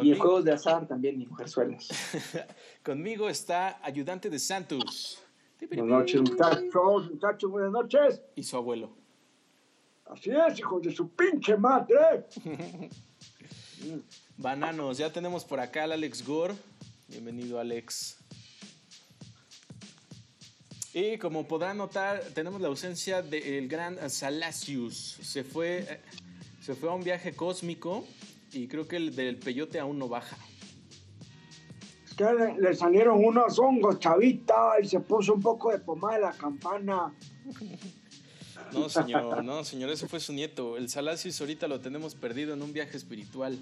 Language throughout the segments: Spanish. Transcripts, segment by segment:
Y juegos de azar también, y mujerzuelas. Conmigo está ayudante de Santos. Buenas noches, muchachos, muchachos, buenas noches. Y su abuelo. Así es, hijos de su pinche madre. Bananos, ya tenemos por acá al Alex Gore. Bienvenido, Alex. Y como podrán notar, tenemos la ausencia del gran Salacius. Se fue, se fue a un viaje cósmico y creo que el del peyote aún no baja. Es que le, salieron unos hongos, chavita, y se puso un poco de pomada de la campana. No, señor, no, señor, ese fue su nieto. El Salacius ahorita lo tenemos perdido en un viaje espiritual.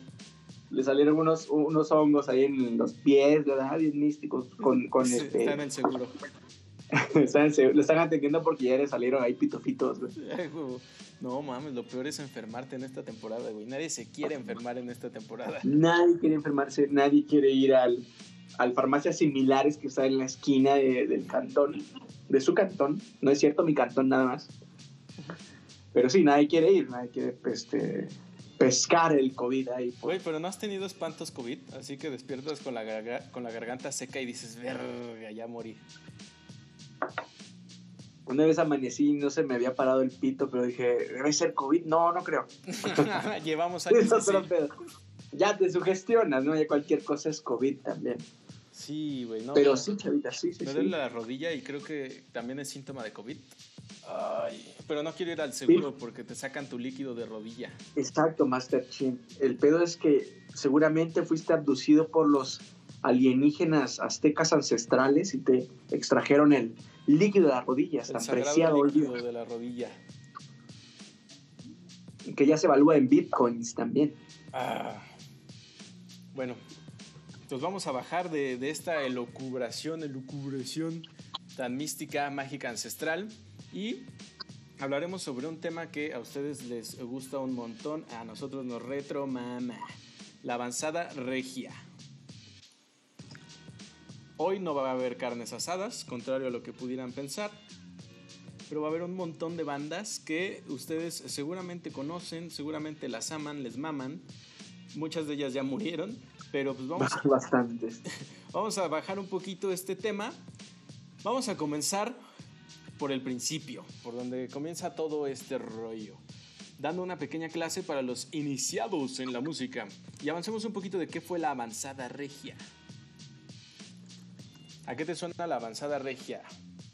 Le salieron unos, unos hongos ahí en los pies, ¿verdad? Bien místicos, con, con este... Están en seguro. lo están atendiendo porque ya le salieron ahí pitofitos, güey. No mames, lo peor es enfermarte en esta temporada, güey. Nadie se quiere enfermar en esta temporada. Nadie quiere enfermarse, nadie quiere ir al, al farmacias similares que está en la esquina del cantón, de su cantón. No es cierto, mi cantón nada más. Pero sí, nadie quiere ir, nadie quiere este, pescar el COVID ahí. Güey, pero no has tenido espantos COVID, así que despiertas con la, con la garganta seca y dices, verga, ya morí. Una vez amanecí y no se me había parado el pito, pero dije, ¿debe ser COVID? No, no creo. Llevamos años Ya te sugestionas, ¿no? Ya cualquier cosa es COVID también. Sí, güey, no. Pero sí, chavita, sí, sí. Me duele la rodilla y creo que también es síntoma de COVID. Ay, pero no quiero ir al seguro porque te sacan tu líquido de rodilla. Exacto, Master Chin. El pedo es que seguramente fuiste abducido por los alienígenas aztecas ancestrales y te extrajeron el líquido de las rodillas, tan preciado líquido de la rodilla. Que ya se evalúa en bitcoins también. Ah. Bueno, pues vamos a bajar de, esta elucubración, elucubración tan mística, mágica, ancestral y hablaremos sobre un tema que a ustedes les gusta un montón, a nosotros nos retro mama, la avanzada regia. Hoy no va a haber carnes asadas, contrario a lo que pudieran pensar. Pero va a haber un montón de bandas que ustedes seguramente conocen, seguramente las aman, les maman. Muchas de ellas ya murieron, pero pues vamos a, Bastantes. vamos a bajar un poquito este tema. Vamos a comenzar por el principio, por donde comienza todo este rollo dando una pequeña clase para los iniciados en la música. Y avancemos un poquito de qué fue la avanzada regia. ¿A qué te suena la avanzada regia,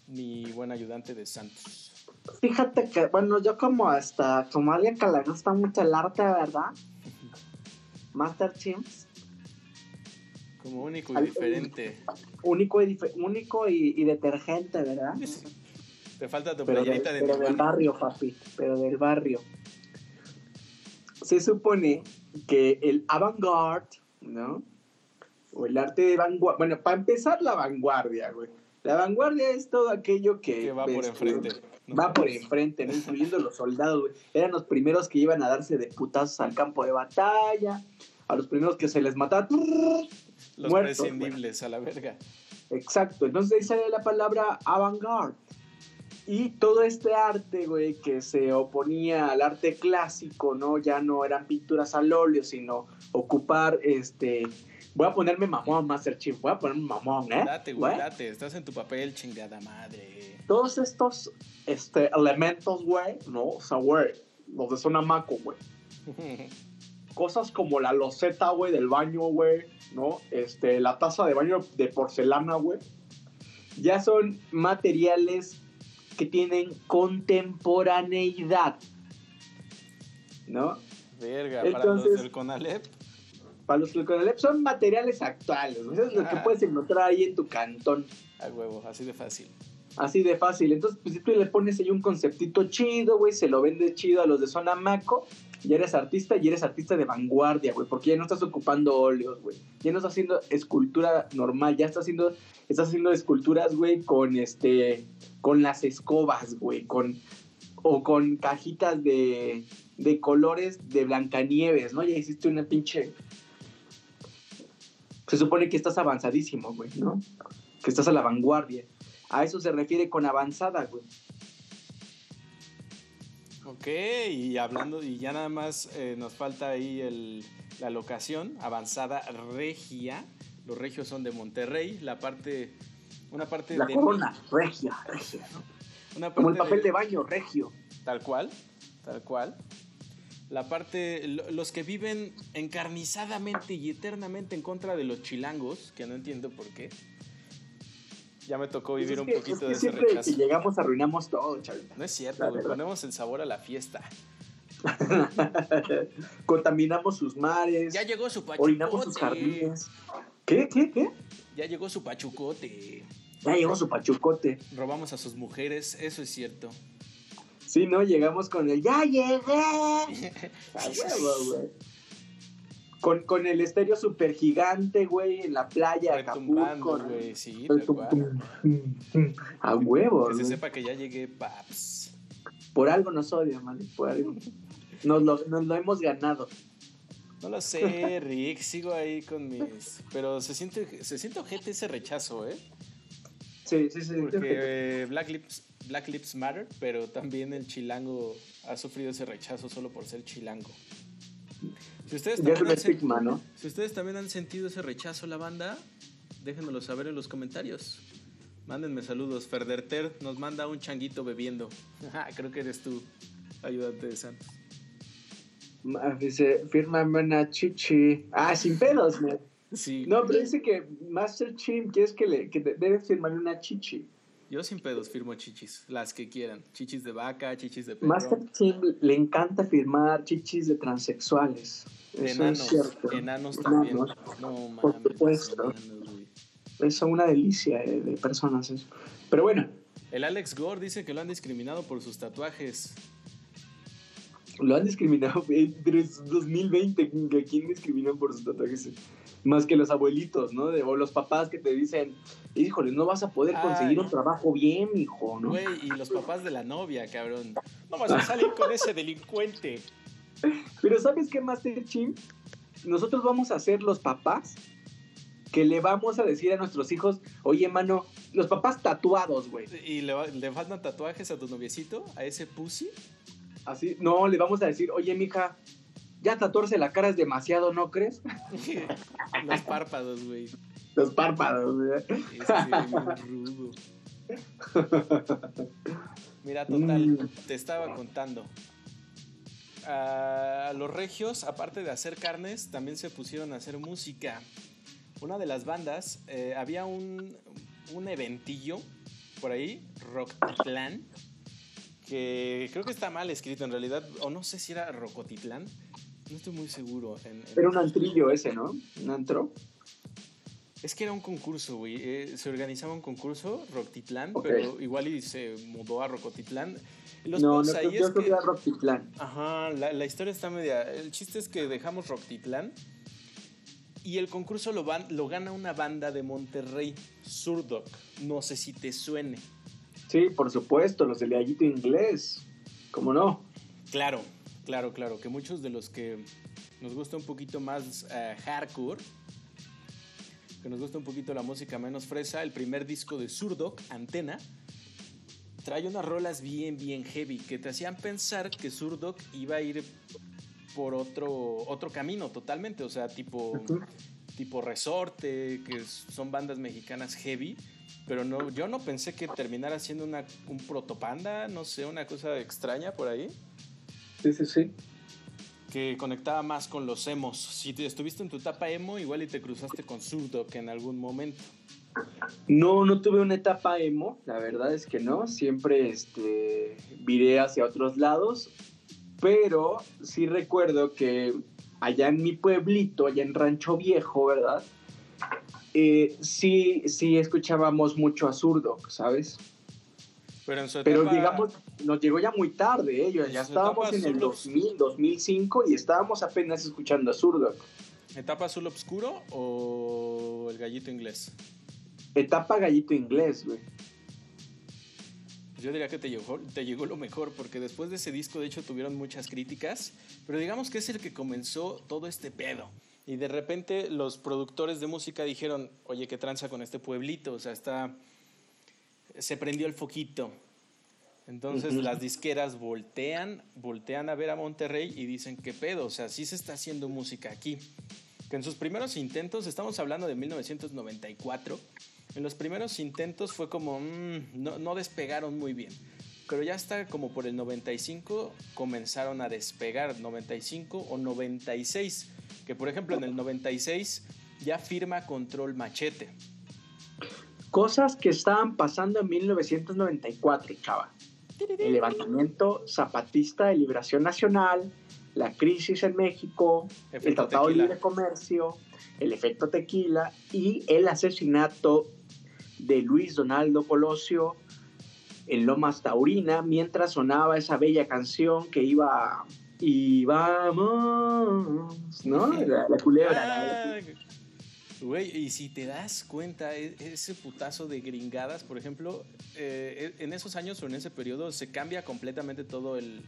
mi buen ayudante de Santos? Fíjate que, bueno, yo como hasta, como alguien que le gusta mucho el arte, ¿verdad? Master Chimps. Como único y diferente. Único y, único y, detergente, ¿verdad? Te falta tu pero de Pero del barrio, papi, pero del barrio. Se supone que el avant-garde, ¿no? O el arte de vanguardia. Bueno, para empezar, la vanguardia, güey. La vanguardia es todo aquello que... va por enfrente. Va por enfrente, incluyendo los soldados, güey. Eran los primeros que iban a darse de putazos al campo de batalla, a los primeros que se les mataba. Los prescindibles, a la verga. Exacto, entonces ahí sale la palabra avant-garde. Y todo este arte, güey, que se oponía al arte clásico, ¿no? Ya no eran pinturas al óleo, sino ocupar este Voy a ponerme mamón, Master Chief. Voy a ponerme mamón, ¿eh? Date, güey, date. Estás en tu papel, chingada madre. Todos estos este, elementos, güey, ¿no? O sea, güey, los de zona maco, güey. Cosas como la loseta, güey, del baño, güey, ¿no? Este, la taza de baño de porcelana, güey. Ya son materiales que tienen contemporaneidad. ¿No? Verga, para los del Conalep para los que son materiales actuales. Eso es lo que puedes encontrar ahí en tu cantón. A huevo, así de fácil. Así de fácil. Entonces, pues si tú le pones ahí un conceptito chido, güey, se lo vende chido a los de zona maco, y eres artista y eres artista de vanguardia, güey, porque ya no estás ocupando óleos, güey. Ya no estás haciendo escultura normal, ya estás haciendo, estás haciendo esculturas, güey, con este, con las escobas, güey, con, o con cajitas de, de colores de Blancanieves, ¿no? Ya hiciste una pinche se supone que estás avanzadísimo, güey, ¿no? Que estás a la vanguardia. A eso se refiere con avanzada, güey. Ok, y hablando, y ya nada más eh, nos falta ahí el, la locación, avanzada regia. Los regios son de Monterrey, la parte, una parte La de corona, regia, regia, ¿no? una Como el papel de baño, regio. Tal cual, tal cual. La parte, lo- los que viven encarnizadamente y eternamente en contra de los chilangos, que no entiendo por qué. Ya me tocó vivir Es un que- poquito es que de ese rechazo. que llegamos arruinamos todo, chavita. No es cierto, güey, ponemos el sabor a la fiesta. Contaminamos sus mares, Ya llegó su orinamos sus pachucote. jardines. ¿Qué, qué, qué? Ya llegó su pachucote. Ya llegó su pachucote. Robamos a sus mujeres, eso es cierto. Sí, ¿no? Llegamos con el ¡Ya llegué! A huevo, güey. Con, con el estéreo super gigante, güey, en la playa, Acapulco. ¿no? güey, sí, tal cual. A huevo, Que se sepa que ya llegué, paps. Por algo nos odian, man. Por algo. Nos lo, nos lo hemos ganado. No lo sé, Rick, sigo ahí con mis... Pero se siente, se siente ojete ese rechazo, ¿eh? Sí, sí, sí. Porque eh, Black Lips, Black Lips Matter, pero también el chilango ha sufrido ese rechazo solo por ser chilango. Si ustedes también, han, estigma, ¿no? si ustedes también han sentido ese rechazo la banda, déjenmelo saber en los comentarios. Mándenme saludos. Ferderter nos manda un changuito bebiendo. Ajá, Creo que eres tú, ayudante de Santos. Ma- Dice, fírmame una chichi. Ah, sin pedos, man. Sí, No, pero dice que Master Chim quieres que le que debes firmarle una chichi. yo sin pedos firmo chichis, las que quieran. Chichis de vaca, chichis de perro. Master Chim le encanta firmar chichis de transexuales. Eso Enanos, es cierto. enanos también. Enanos. No Por mames, supuesto. enanos, güey. Es una delicia eh, de personas eso. Pero bueno, El Alex Gore dice que lo han discriminado por sus tatuajes. lo han discriminado, güey, pero es 2020. ¿A quién discriminan por sus tatuajes? Más que los abuelitos, ¿no? De- o los papás que te dicen, híjole, no vas a poder conseguir Ay. un trabajo bien, hijo, ¿no? Güey, y los papás de la novia, cabrón. No vas a salir con ese delincuente. Pero ¿sabes qué, Master Chim? Nosotros vamos a ser los papás que le vamos a decir a nuestros hijos, oye, mano, los papás tatuados, güey. ¿Y le, le faltan tatuajes a tu noviecito? ¿A ese pussy? Así, no, le vamos a decir, oye, mija, ya tatuarse la cara es demasiado, ¿no crees? los párpados, güey. Los párpados, güey. Es. Mira, total, Mm. te estaba contando. A los regios, aparte de hacer carnes, también se pusieron a hacer música. Una de las bandas, eh, había un, un eventillo por ahí, Rocktitlán, que creo que está mal escrito en realidad, o no sé si era Rocotitlán, no estoy muy seguro. en- en- Era un antrillo ese, ¿no? Un antro. Es que era un concurso, güey. eh, se organizaba un concurso, Rocktitlán, pero igual y se mudó a Rocotitlán. Los no, no, ahí yo es creo que... que era Rocktitlán. Ajá, la, la historia está media... El chiste es que dejamos Rocktitlán y el concurso lo, van, lo gana una banda de Monterrey, Surdoc. No sé si te suene. Sí, por supuesto, los del gallito inglés. ¿Cómo no? Claro, claro, claro. Que muchos de los que nos gusta un poquito más eh, hardcore, que nos gusta un poquito la música menos fresa, el primer disco de Surdoc, Antena, trae unas rolas bien, bien heavy que te hacían pensar que Surdoc iba a ir por otro, otro camino totalmente, o sea, tipo, tipo Resorte, que son bandas mexicanas heavy. Pero no, yo no pensé que terminara siendo una, un protopanda, no sé, una cosa extraña por ahí Sí, sí, sí. que conectaba más con los emos. Si te estuviste en tu etapa emo, igual y te cruzaste con Surdoc en algún momento. No, no tuve una etapa emo, la verdad es que no. Siempre este, viré hacia otros lados. Pero sí recuerdo que allá en mi pueblito, allá en Rancho Viejo, ¿verdad? Eh, sí, sí escuchábamos mucho a Surdoc, ¿sabes? Pero en su etapa, Pero digamos, nos llegó ya muy tarde, ¿eh? Ya- estábamos en el Surdoc. 2000, 2005 y estábamos apenas escuchando a Surdoc. ¿etapa azul obscuro o el gallito inglés? Etapa gallito inglés, güey. Yo diría que te llegó, te llegó lo mejor, porque después de ese disco, de hecho, tuvieron muchas críticas, pero digamos que es el que comenzó todo este pedo. Y de repente los productores de música dijeron, oye, ¿qué tranza con este pueblito? O sea, está... Se prendió el foquito. Entonces las disqueras voltean, voltean a ver a Monterrey y dicen, ¿qué pedo? O sea, sí se está haciendo música aquí. Que en sus primeros intentos, estamos hablando de 1994, en los primeros intentos fue como, mm, no, no despegaron muy bien. Pero ya hasta como por el 95 comenzaron a despegar, 95 o 96. Que por ejemplo en el 96 ya firma Control Machete. Cosas que estaban pasando en 1994, chava. El levantamiento zapatista de liberación nacional, la crisis en México, el Tratado de tequila. Libre Comercio, el efecto tequila y el asesinato de Luis Donaldo Colosio en Lomas Taurina mientras sonaba esa bella canción que iba y vamos, ¿no? La, la culebra. la- Ah, Güey, y si te das cuenta, e- ese putazo de gringadas, por ejemplo, eh, en esos años o en ese periodo se cambia completamente todo el,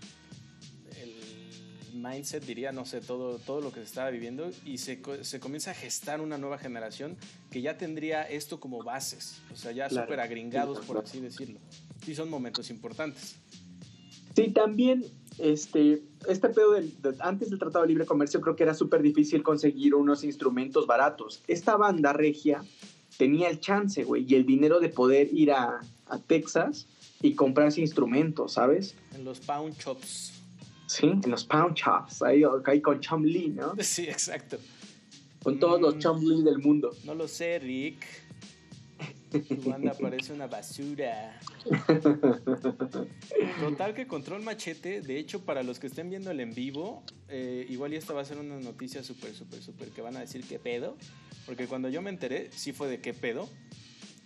el mindset, diría, no sé, todo, todo lo que se estaba viviendo y se, se comienza a gestar una nueva generación que ya tendría esto como bases, o sea, ya Claro. súper agringados, por así decirlo. Sí, son momentos importantes. Sí, también este, este pedo del, de- antes del Tratado de Libre Comercio creo que era súper difícil conseguir unos instrumentos baratos. Esta banda regia tenía el chance, güey, y el dinero de poder ir a, a Texas y comprarse instrumentos, ¿sabes? En los pound shops. Sí, en los pound shops, ahí, ahí con Chum Lee, ¿no? Sí, exacto. Con todos los Mm. Chum Lee del mundo. No lo sé, Rick. Tu banda parece una basura. Total que Control Machete, de hecho, para los que estén viendo el en vivo, eh, igual y esta va a ser una noticia súper, súper, súper que van a decir qué pedo. Porque cuando yo me enteré, sí fue de qué pedo.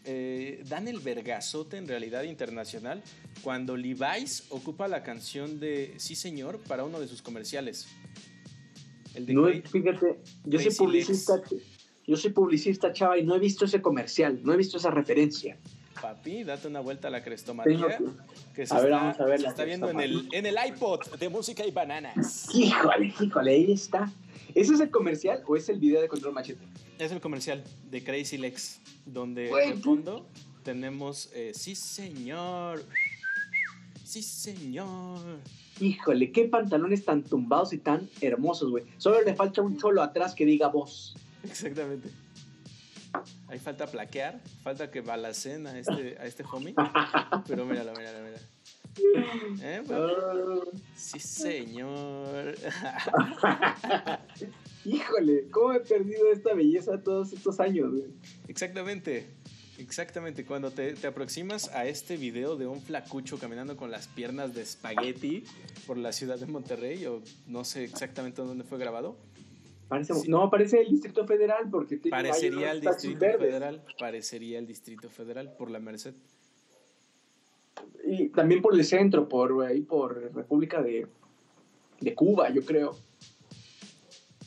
Eh, dan el vergazote en realidad internacional cuando Levi's ocupa la canción de Sí Señor para uno de sus comerciales. El de No, fíjate, yo soy publicista, yo soy publicista, chava, y no he visto ese comercial, no he visto esa referencia. Papi, date una vuelta a la crestomatía. que- Que se A ver, está, vamos a ver se la está viendo en el, en el iPod de música y bananas. Híjole, híjole, ahí está. ¿Ese es el comercial o es el video de Control Machete? Es el comercial de Crazy Legs, donde Güey, de fondo tenemos eh, Sí, señor. Sí, señor. Híjole, qué pantalones tan tumbados y tan hermosos, güey. Solo le falta un cholo atrás que diga voz. Exactamente. Ahí falta plaquear, falta que balacen a este, a este homie. Pero míralo, míralo, míralo. ¿Eh? Ah, Sí, señor. híjole, ¿cómo he perdido esta belleza todos estos años, güey? Exactamente, exactamente. Cuando te, te aproximas a este video de un flacucho caminando con las piernas de espagueti por la ciudad de Monterrey, o no sé exactamente dónde fue grabado, Parece- Sí. No, parece el Distrito Federal porque tiene parecería el Distrito verdes. Federal, parecería el Distrito Federal por la Merced. Y también por el centro, por ahí por República de, de Cuba, yo creo.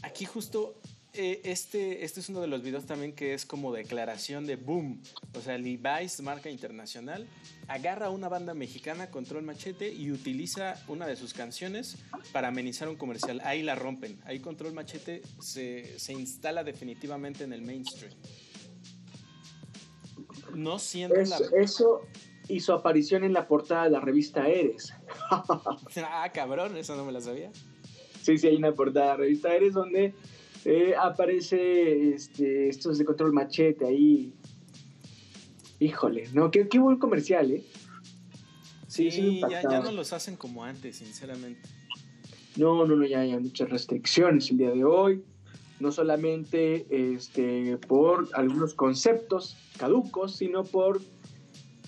Aquí justo eh, este, este es uno de los videos también que es como declaración de boom. O sea, Levi's, marca internacional, agarra a una banda mexicana, Control Machete, y utiliza una de sus canciones para amenizar un comercial. Ahí la rompen. Ahí Control Machete se, se instala definitivamente en el mainstream. No siendo la... Eso, eso y su aparición en la portada de la revista Eres. Ah, cabrón, eso no me la sabía. Sí, sí, hay una portada de la revista Eres donde eh, aparece este, estos de control machete ahí. Híjole, no, qué, qué buen comercial, ¿eh? Sí, sí, ya, ya no los hacen como antes, sinceramente. No, no, no, ya hay muchas restricciones el día de hoy. No solamente este, por algunos conceptos caducos, sino por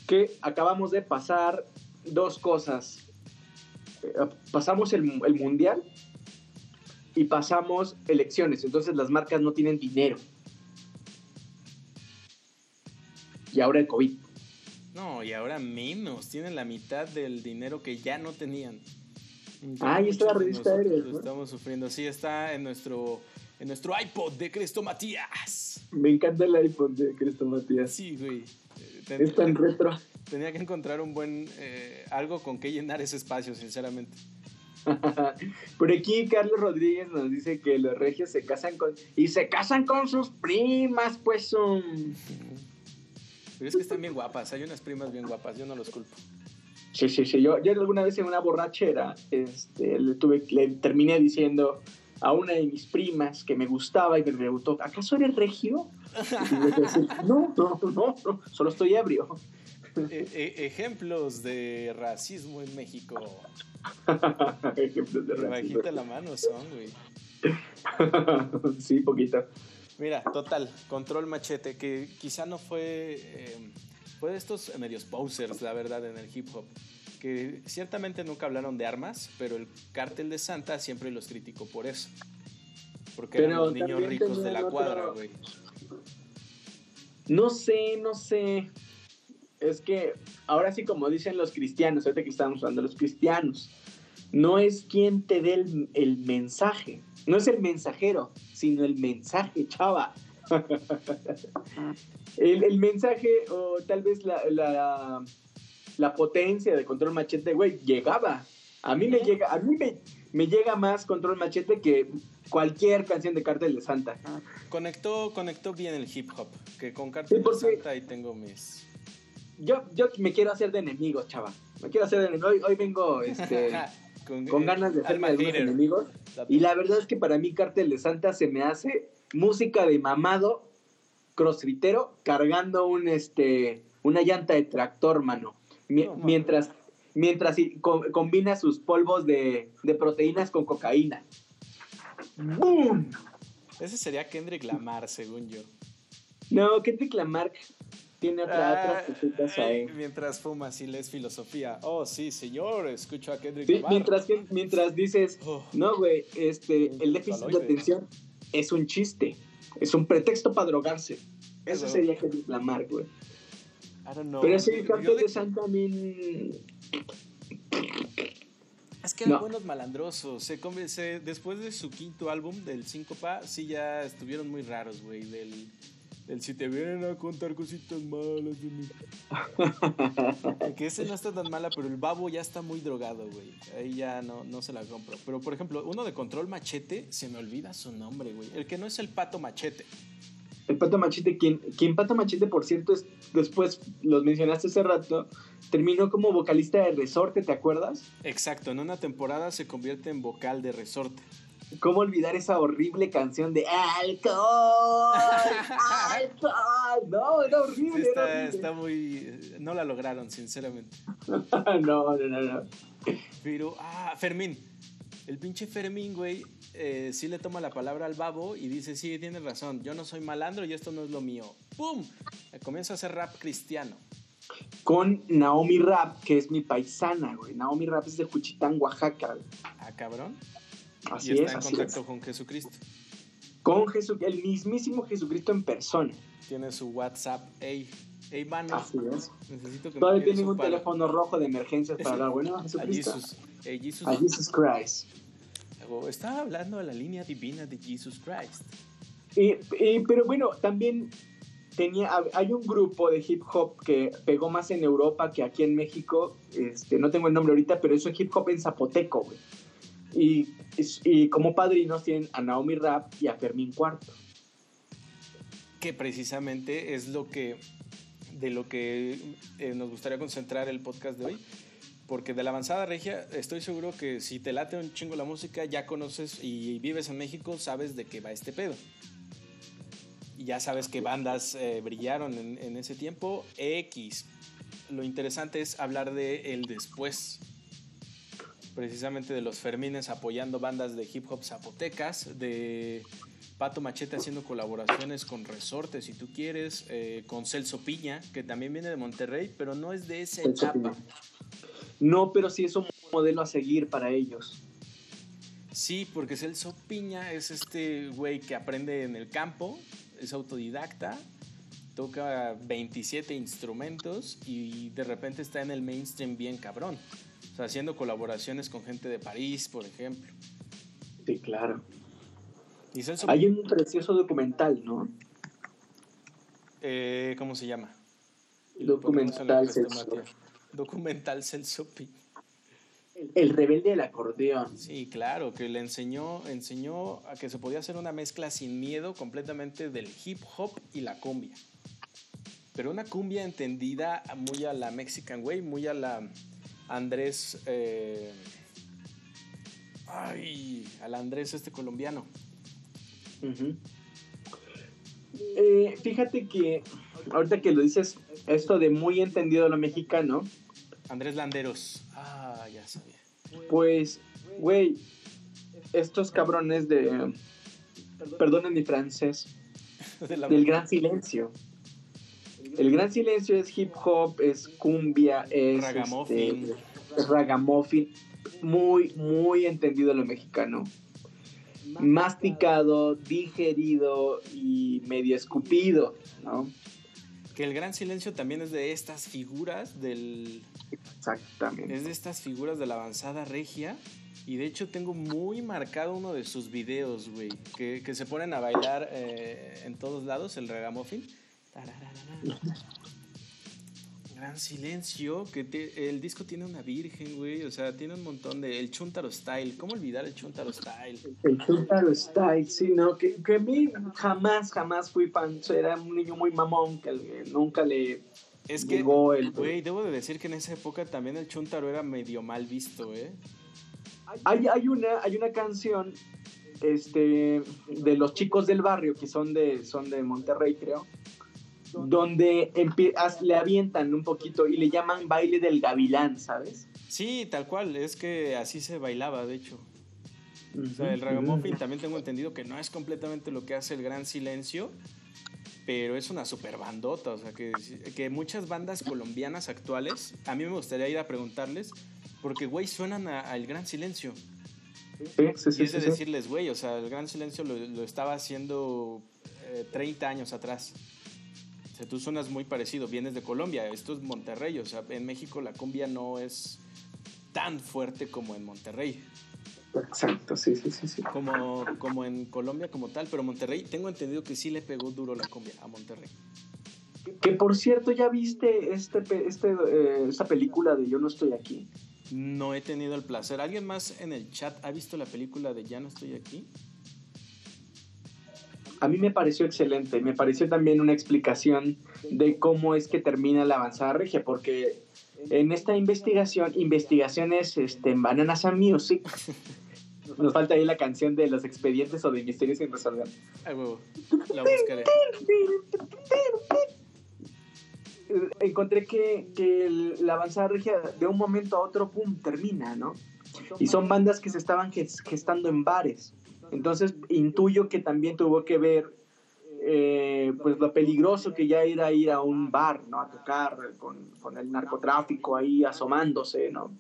que acabamos de pasar dos cosas. Eh, Pasamos el, el mundial y pasamos elecciones. Entonces las marcas no tienen dinero. Y ahora el COVID. No, y ahora menos. Tienen la mitad del dinero que ya no tenían. Entonces, Ah, ahí está la revista Eres, estamos sufriendo. Sí, está en nuestro, en nuestro iPod de Cristo Matías. Me encanta el iPhone de Cristo Matías. Sí, güey. Ten- Es tan retro. tenía que encontrar un buen eh, algo con que llenar ese espacio, sinceramente. Por aquí Carlos Rodríguez nos dice que los regios se casan con y se casan con sus primas, pues son Pero es que están bien guapas. Hay unas primas bien guapas. Yo no los culpo. Sí, sí, sí. Yo, yo alguna vez en una borrachera este, le, tuve, le terminé diciendo a una de mis primas que me gustaba y me preguntó, ¿acaso eres regio? Y yo decía, no, no, no, no, solo estoy ebrio. E- e- ejemplos de racismo en México. Ejemplos de racismo. bajita la mano son, güey. sí, poquito. Mira, total, control machete, que quizá no fue. eh, fue de estos medios posers, la verdad, en el hip hop. Que ciertamente nunca hablaron de armas, pero el cártel de Santa siempre los criticó por eso. Porque eran los niños ricos de la otro- cuadra, güey. No sé, no sé. Es que ahora sí, como dicen los cristianos, ahorita que estamos hablando de los cristianos, no es quien te dé el, el mensaje, no es el mensajero, sino el mensaje, chava. el, el mensaje, o tal vez la, la, la potencia de control machete, güey, llegaba. A mí me llega, a mí me, me llega más control machete que cualquier canción de Cártel de Santa. Conectó, conectó bien el hip hop. Que con cártel Sí, de Santa ahí tengo mis. Yo, yo me quiero hacer de enemigos, chava. Me quiero hacer de enemigos. Hoy, hoy vengo este, con ganas de hacerme alma algunos enemigos. Y la verdad es que para mí Cártel de Santa se me hace música de mamado, crossfitero, cargando un este una llanta de tractor, mano. No, mientras mientras co- combina sus polvos de, de proteínas con cocaína. ¡Boom! Ese sería Kendrick Lamar, según yo. No, Kendrick Lamar tiene otra, Ah, otras cositas ahí. eh, mientras fumas y lees filosofía. Oh, sí, señor, escucho a Kendrick Sí, mientras, que, mientras dices, Oh. no, güey, este, el déficit de atención es un chiste, es un pretexto para drogarse. Eso Pero- sería Kendrick Lamar, güey. I don't know. Pero sí, cartel de- a mí... Es que eran No. buenos malandrosos. Se, se- después de su quinto álbum, del Síncopa, sí ya estuvieron muy raros, güey. Del, del si te vienen a contar cositas malas de mí. que ese no está tan mala, pero el babo ya está muy drogado, güey. Ahí ya no, no se la compro. Pero, por ejemplo, uno de Control Machete, se me olvida su nombre, güey. El que no es el Pato Machete. El Pato Machete, quien, quien Pato Machete, por cierto, es, después los mencionaste hace rato, terminó como vocalista de Resorte, ¿te acuerdas? Exacto, en una temporada se convierte en vocal de resorte. ¿Cómo olvidar esa horrible canción de alcohol? ¡Alcohol! No, era Sí, horrible, era está, horrible. está muy... No la lograron, sinceramente. no, no, no, no. Pero, ah, Fermín. El pinche Fermín, güey, eh, sí le toma la palabra al babo y dice, sí, tienes razón, yo no soy malandro y esto no es lo mío. ¡Pum! Comienza a hacer rap cristiano. Con Naomi Rap, que es mi paisana, güey. Naomi Rap es de Juchitán, Oaxaca. güey. Ah, cabrón. Así y está es, en así contacto es. con Jesucristo. Con Jesús, el mismísimo Jesucristo en persona. Tiene su WhatsApp. Ey, ey, mano, Así es. necesito que Todavía tienen un paro". teléfono rojo de emergencias para hablar. Bueno, a A Jesucristo. Jesus. Ey, Jesus. A Jesus Christ. Estaba hablando a la línea divina de Jesus Christ. Y, y- pero bueno, también tenía, hay un grupo de hip hop que pegó más en Europa que aquí en México. Este, no tengo el nombre ahorita, pero es un hip hop en zapoteco, güey. Y, y como padrinos tienen a Naomi Rap y a Fermín Cuarto. que precisamente es lo que de lo que eh, nos gustaría concentrar el podcast de hoy porque de la avanzada regia estoy seguro que si te late un chingo la música ya conoces y vives en México sabes de qué va este pedo. Y ya sabes qué bandas eh, brillaron en, en ese tiempo X. Lo interesante es hablar de el después precisamente de los Fermines apoyando bandas de hip hop zapotecas de Pato Machete haciendo colaboraciones con Resorte, si tú quieres, eh, con Celso Piña, que también viene de Monterrey, pero no es de esa Celso etapa. Piña. No, pero sí es un modelo a seguir para ellos. Sí, porque Celso Piña es este güey que aprende en el campo, es autodidacta, toca 27 instrumentos y de repente está en el mainstream bien cabrón. Sea, haciendo colaboraciones con gente de París, por ejemplo. Sí, claro. Y Celso Hay un precioso documental, ¿no? eh, ¿cómo se llama? Documental Celso. Documental Celso Piña. El rebelde del acordeón. Sí, claro, que le enseñó, enseñó a que se podía hacer una mezcla sin miedo completamente del hip hop y la cumbia. Pero una cumbia entendida muy a la Mexican Way, muy a la Andrés. eh, ay, al Andrés este colombiano. Eh, fíjate que ahorita que lo dices, esto de muy entendido lo mexicano, Andrés Landeros. Ah, ya sabía. pues, güey, estos cabrones de, perdonen mi francés, De del gran silencio. El gran silencio es hip hop, es cumbia, es Ragamuffin. este, es ragamuffin, muy, muy entendido lo mexicano. Masticado, digerido y medio escupido, ¿no? Que el gran silencio también es de estas figuras del. Exactamente. Es de estas figuras de la avanzada regia. Y de hecho tengo muy marcado uno de sus videos, güey. Que, que se ponen a bailar eh, en todos lados, el ragamuffin. Gran silencio, que te- el disco tiene una virgen, güey. O sea, tiene un montón de... El Chuntaro Style. ¿Cómo olvidar el Chuntaro Style? El Chuntaro Style, sí, ¿no? Que, que a mí jamás, jamás fui fan. Era un niño muy mamón que le- nunca le Es que, llegó el... güey, debo de decir que en esa época también el Chuntaro era medio mal visto, ¿eh? Hay, hay, una, hay una canción este, de los chicos del barrio, que son de, son de Monterrey, creo, donde le avientan un poquito y le llaman baile del gavilán, ¿sabes? Sí, tal cual. Es que así se bailaba, de hecho. O sea, el ragamuffin también tengo entendido que no es completamente lo que hace el Gran Silencio, pero es una super bandota. O sea, que, que muchas bandas colombianas actuales, a mí me gustaría ir a preguntarles, porque, güey, suenan al Gran Silencio. Sí, sí, Y sí, es de sí. decirles, güey, o sea, el Gran Silencio lo, lo estaba haciendo eh, 30 años atrás. O sea, tú suenas muy parecido, vienes de Colombia, esto es Monterrey, o sea, en México la cumbia no es tan fuerte como en Monterrey. Exacto, sí, sí, sí, sí. como, como en Colombia como tal, pero Monterrey, tengo entendido que sí le pegó duro la cumbia a Monterrey. Que por cierto, ¿ya viste este, este, eh, esta película de Yo no estoy aquí? No he tenido el placer. ¿Alguien más en el chat ha visto la película de Ya no estoy aquí? A mí me pareció excelente, me pareció también una explicación de cómo es que termina la avanzada regia, porque en esta investigación, investigaciones este, en Bananas and Music, nos falta ahí la canción de los expedientes o de misterios sin resolver. Ay, huevo, la buscaré. Encontré que, que la avanzada regia de un momento a otro, pum, termina, ¿no? Y son bandas que se estaban ges- gestando en bares. Entonces intuyo que también tuvo que ver eh, pues lo peligroso que ya era ir a un bar, ¿no? A tocar con, con el narcotráfico ahí asomándose, ¿no?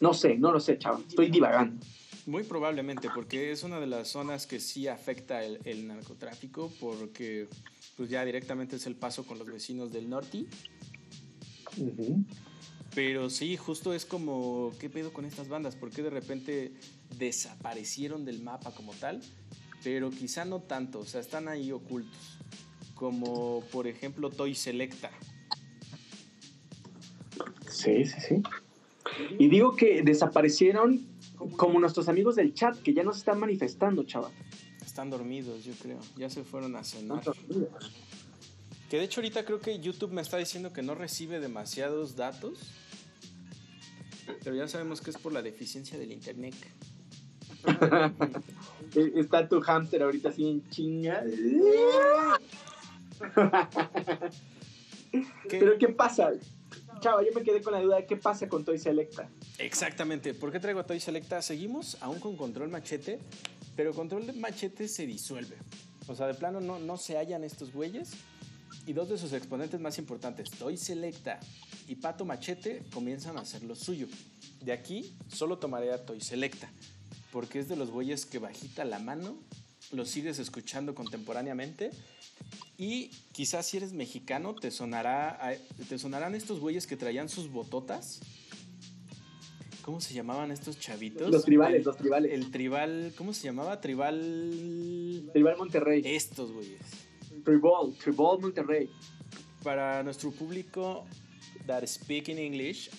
No sé, no lo sé, chaval. Estoy divagando. Muy probablemente, porque es una de las zonas que sí afecta el, el narcotráfico, porque pues ya directamente es el paso con los vecinos del norte. Pero sí, justo es como, ¿qué pedo con estas bandas? ¿Por qué de repente desaparecieron del mapa como tal? Pero quizá no tanto, o sea, están ahí ocultos. Como por ejemplo Toy Selecta. Sí, sí, sí. Y digo que desaparecieron como nuestros amigos del chat, que ya no se están manifestando, chaval. Están dormidos, yo creo. Ya se fueron a cenar. Que de hecho ahorita creo que YouTube me está diciendo que no recibe demasiados datos. Pero ya sabemos que es por la deficiencia del internet. Eh, Está tu hámster ahorita así en chinga. ¿Qué? Pero ¿qué pasa? Chava, yo me quedé con la duda de qué pasa con Toy Selecta. Exactamente. ¿Por qué traigo a Toy Selecta? Seguimos aún con Control Machete, pero Control de Machete se disuelve. O sea, de plano no, no se hallan estos güeyes. Y dos de sus exponentes más importantes, Toy Selecta y Pato Machete, comienzan a hacer lo suyo. De aquí solo tomaré a Toy Selecta, porque es de los güeyes que bajita la mano, los sigues escuchando contemporáneamente y quizás si eres mexicano te sonará te sonarán estos güeyes que traían sus bototas. ¿Cómo se llamaban estos chavitos? Los tribales, El- los tribales. El tribal, ¿cómo se llamaba? Tribal Tribal Monterrey. estos güeyes. Tribal, Tribal Monterrey. Para nuestro público that speak in English,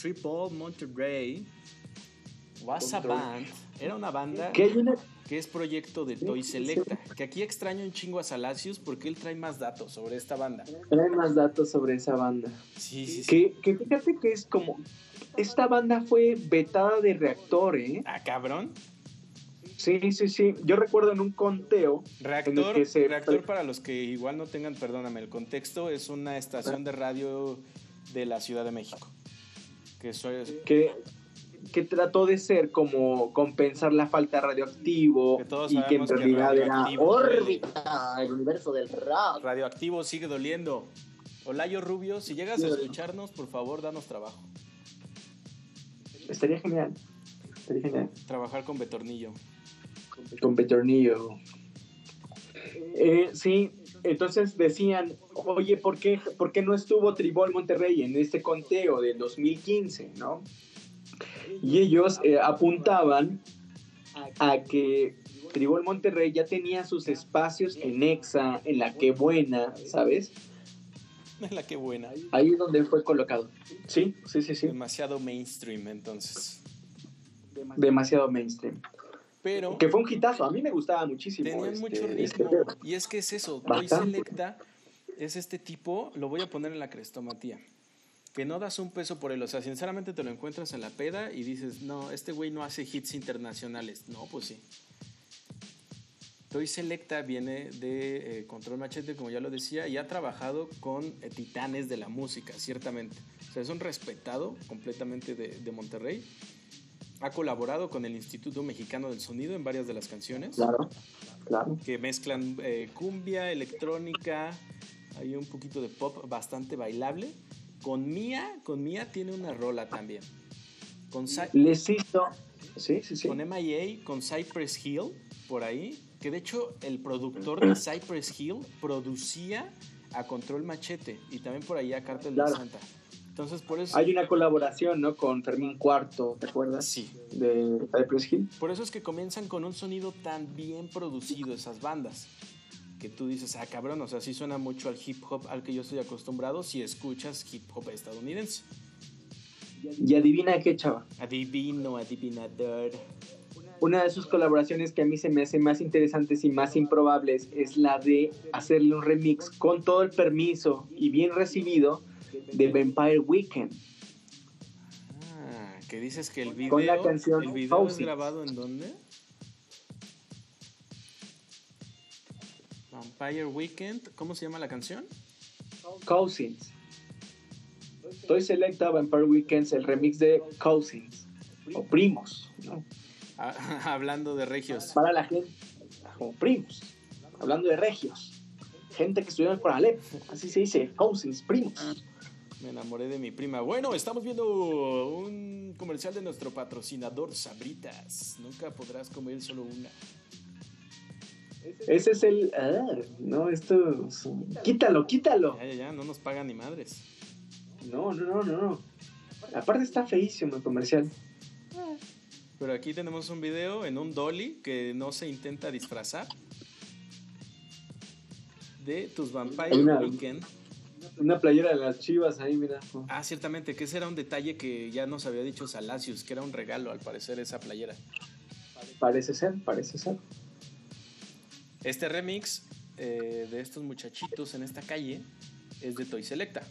Tribal Monterrey was a Control. band, era una banda Que hay una, que es proyecto de Toy Selecta. Que aquí extraño un chingo a Salacios porque él trae más datos sobre esta banda. Trae más datos sobre esa banda. Sí, sí, sí. Que, que fíjate que es como. Esta banda fue vetada de reactor, ¿eh? Ah, cabrón. Sí, sí, sí. Yo recuerdo en un conteo. Reactor, que se- Reactor para los que igual no tengan, perdóname, el contexto es una estación de radio de la Ciudad de México. Que es, que, que trató de ser como compensar la falta de radioactivo Que todos y que en que realidad era órbita, el universo del rock. radioactivo sigue doliendo. Olayo Rubio, si llegas a escucharnos, por favor, danos trabajo. Estaría genial. Estaría genial. Trabajar con Betornillo. Con Petronillo. Eh, sí, entonces decían, oye, ¿por qué, ¿por qué no estuvo Tribol Monterrey en este conteo del 2015, no? Y ellos eh, apuntaban a que Tribol Monterrey ya tenía sus espacios en EXA, en La Que Buena, ¿sabes? La que buena. Ahí es donde fue colocado. Sí, sí, sí, sí. Demasiado mainstream, entonces. Demasiado mainstream. Pero Que fue un hitazo, a mí me gustaba muchísimo. tenían este- mucho este ritmo. Y es que es eso. Toy Bastante. Selecta es este tipo, lo voy a poner en la crestomatía. Que no das un peso por él. O sea, sinceramente te lo encuentras en la peda y dices, no, este güey no hace hits internacionales. No, pues sí. Toy Selecta viene de eh, Control Machete, como ya lo decía, y ha trabajado con eh, titanes de la música, ciertamente. O sea, es un respetado completamente de, de Monterrey. Ha colaborado con el Instituto Mexicano del Sonido en varias de las canciones Claro, claro. que mezclan eh, cumbia, electrónica, hay un poquito de pop bastante bailable. Con Mía, con Mía tiene una rola también. Con, Cy- Les hizo. Sí, sí, sí. con MIA, con Cypress Hill, por ahí, que de hecho el productor de Cypress Hill producía a Control Machete y también por ahí a Cartel Claro. de Santa. Entonces, por eso, Hay una colaboración, ¿no? Con Fermín Cuarto, ¿te acuerdas? sí, De Cypress Hill. por eso es que comienzan con un sonido tan bien producido esas bandas. Que tú dices, ah, cabrón, o sea, sí suena mucho al hip hop al que yo estoy acostumbrado si escuchas hip hop estadounidense. Y adivina qué, chava. Adivino, adivinador. Una de sus colaboraciones que a mí se me hace más interesantes y más improbables es la de hacerle un remix con todo el permiso y bien recibido de Vampire Weekend. Ah, que dices que el video, Con la canción el video es grabado en dónde? Vampire Weekend, ¿cómo se llama la canción? Cousins. Toy Selecta Vampire Weekends, el remix de Cousins. O primos, ¿no? Ah, hablando de regios. Para la gente, como primos. Hablando de regios. Gente que estudió en Coralep. Así se dice, Cousins, primos. Me enamoré de mi prima. Bueno, estamos viendo un comercial de nuestro patrocinador Sabritas. Nunca podrás comer solo una. Ese es el. Ah, no, esto. es- Quítalo, quítalo. Ya, ya, ya, no nos pagan ni madres. No, no, no, no, no. Aparte está feísimo el comercial. Pero aquí tenemos un video en un dolly que no se intenta disfrazar. De tus Vampire Una- Weekend. Una playera de las chivas ahí, mira. Ah, ciertamente, que ese era un detalle que ya nos había dicho Salacius, que era un regalo al parecer esa playera. Parece ser, parece ser. Este remix eh, de estos muchachitos en esta calle es de Toy Selecta.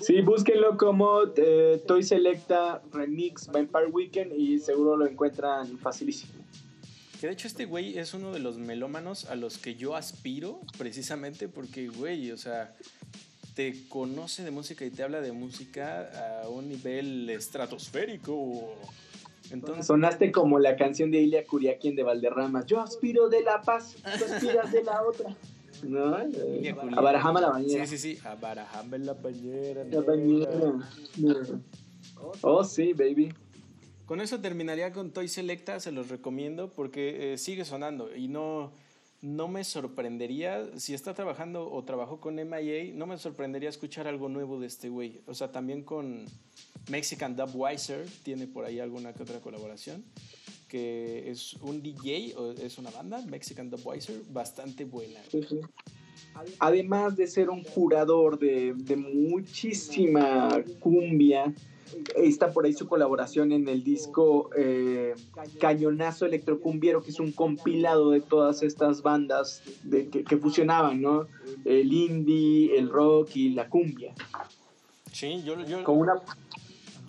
Sí, búsquenlo como eh, Toy Selecta Remix Vampire Weekend y seguro lo encuentran facilísimo. Que de hecho este güey es uno de los melómanos a los que yo aspiro precisamente porque, güey, o sea, te conoce de música y te habla de música a un nivel estratosférico. Entonces, Sonaste como la canción de Ilia Curiaquín de Valderrama. Yo aspiro de la paz, tú aspiras de la otra. ¿No? Eh, Ilia Curiaquín. A Barajama la sí, bañera. sí, sí, a Barajamba en la bañera. La bañera. Oh, sí, baby. Con eso terminaría con Toy Selecta, se los recomiendo porque eh, sigue sonando y no, no me sorprendería, si está trabajando o trabajó con MIA, no me sorprendería escuchar algo nuevo de este güey. O sea, también con Mexican Dubweiser tiene por ahí alguna que otra colaboración, que es un DJ o es una banda, Mexican Dubweiser, bastante buena. Además de ser un curador de, de muchísima cumbia, está por ahí su colaboración en el disco eh, Cañonazo Electrocumbiero, que es un compilado de todas estas bandas de, que, que fusionaban, ¿no? El indie, el rock y la cumbia. Sí, yo, yo, Con una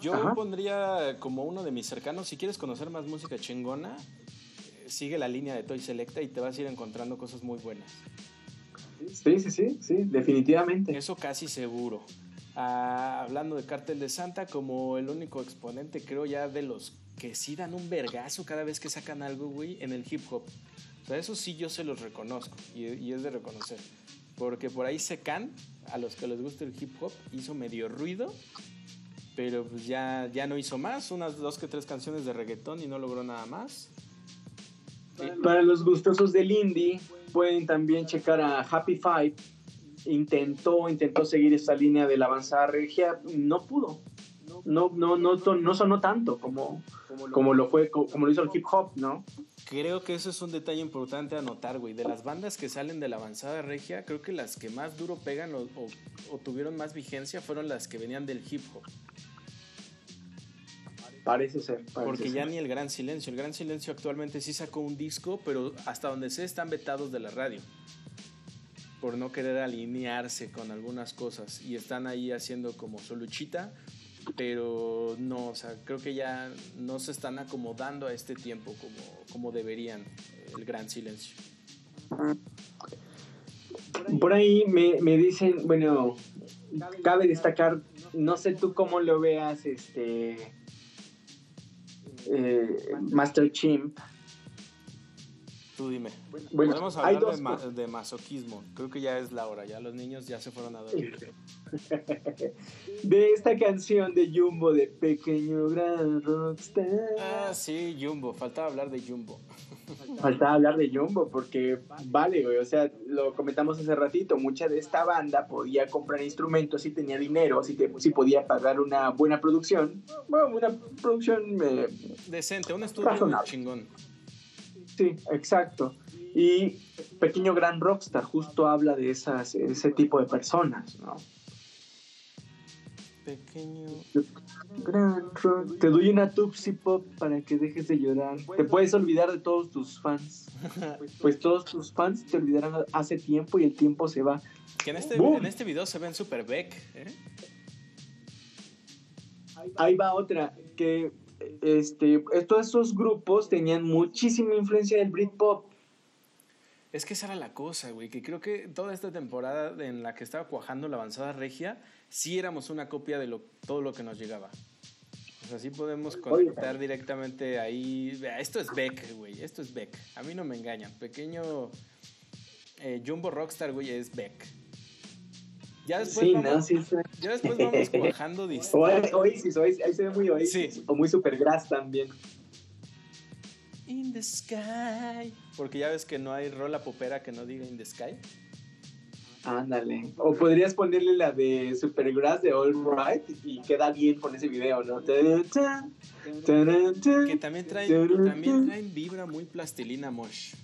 yo Ajá. pondría como uno de mis cercanos, si quieres conocer más música chingona, eh, sigue la línea de Toy Selecta y te vas a ir encontrando cosas muy buenas. Sí, sí, sí, sí, definitivamente. Eso casi seguro. Hablando de Cártel de Santa, como el único exponente, creo ya de los que sí dan un vergazo cada vez que sacan algo, güey, en el hip hop. O sea, eso sí yo se los reconozco y, y es de reconocer. Porque por ahí Secan, a los que les gusta el hip hop, hizo medio ruido, pero pues ya, ya no hizo más, unas dos que tres canciones de reggaetón y no logró nada más. Para los gustosos del indie, pueden también checar a Happy Five. Intentó, intentó seguir esa línea de la avanzada regia, no pudo. No, no, no, sonó tanto como, como lo fue, co- como lo hizo el hip hop, ¿no? Creo que eso es un detalle importante a notar, güey. De las bandas que salen de la avanzada regia, creo que las que más duro pegan o, o- o tuvieron más vigencia fueron las que venían del hip hop. Parece ser. parece Porque ya ser. ni el Gran Silencio. El Gran Silencio actualmente sí sacó un disco, pero hasta donde sé están vetados de la radio. Por no querer alinearse con algunas cosas. Y están ahí haciendo como su luchita. Pero no, o sea, creo que ya no se están acomodando a este tiempo como, como deberían el Gran Silencio. Por ahí me, me dicen, bueno, cabe destacar, no sé tú cómo lo veas, este eh, Master Chimp. Tú dime. Bueno, Podemos hay hablar dos de, ma- de masoquismo. Creo que ya es la hora. Ya los niños ya se fueron a dormir. de esta canción de Jumbo de Pequeño Gran Rockstar. Ah, sí, Jumbo. Faltaba hablar de Jumbo. Faltaba hablar de Jumbo porque vale, güey, o sea, lo comentamos hace ratito, mucha de esta banda podía comprar instrumentos si tenía dinero, si, te, si podía pagar una buena producción, bueno, una producción, eh, Decente, un estudio Razonable. chingón. Sí, exacto. Y Pequeño Gran Rockstar justo habla de esas, ese tipo de personas, ¿no? Pequeño. Gran rock. Te doy una Tupsi Pop para que dejes de llorar. Te puedes olvidar de todos tus fans. Pues todos tus fans te olvidarán hace tiempo y el tiempo se va. Que en este, en este video se ven super Beck. ¿eh? Ahí va otra, que este, todos estos grupos tenían muchísima influencia del Britpop. Es que esa era la cosa, güey. Que creo que toda esta temporada en la que estaba cuajando la avanzada regia, sí éramos una copia de lo, todo lo que nos llegaba. O sea, sí podemos conectar directamente ahí. Esto es Beck, güey. Esto es Beck. A mí no me engañan. Pequeño eh, Jumbo Rockstar, güey, es Beck. Ya después Sí, vamos, ¿no? Sí, sí. ya después vamos cuajando. Oasis, Oasis, ahí se ve muy Oasis. O muy Supergrass también. In the sky. Porque ya ves que no hay rola popera que no diga in the sky. Ándale. O podrías ponerle la de Supergrass de All Right y queda bien con ese video, ¿no? Que también traen, también traen vibra muy plastilina mosh.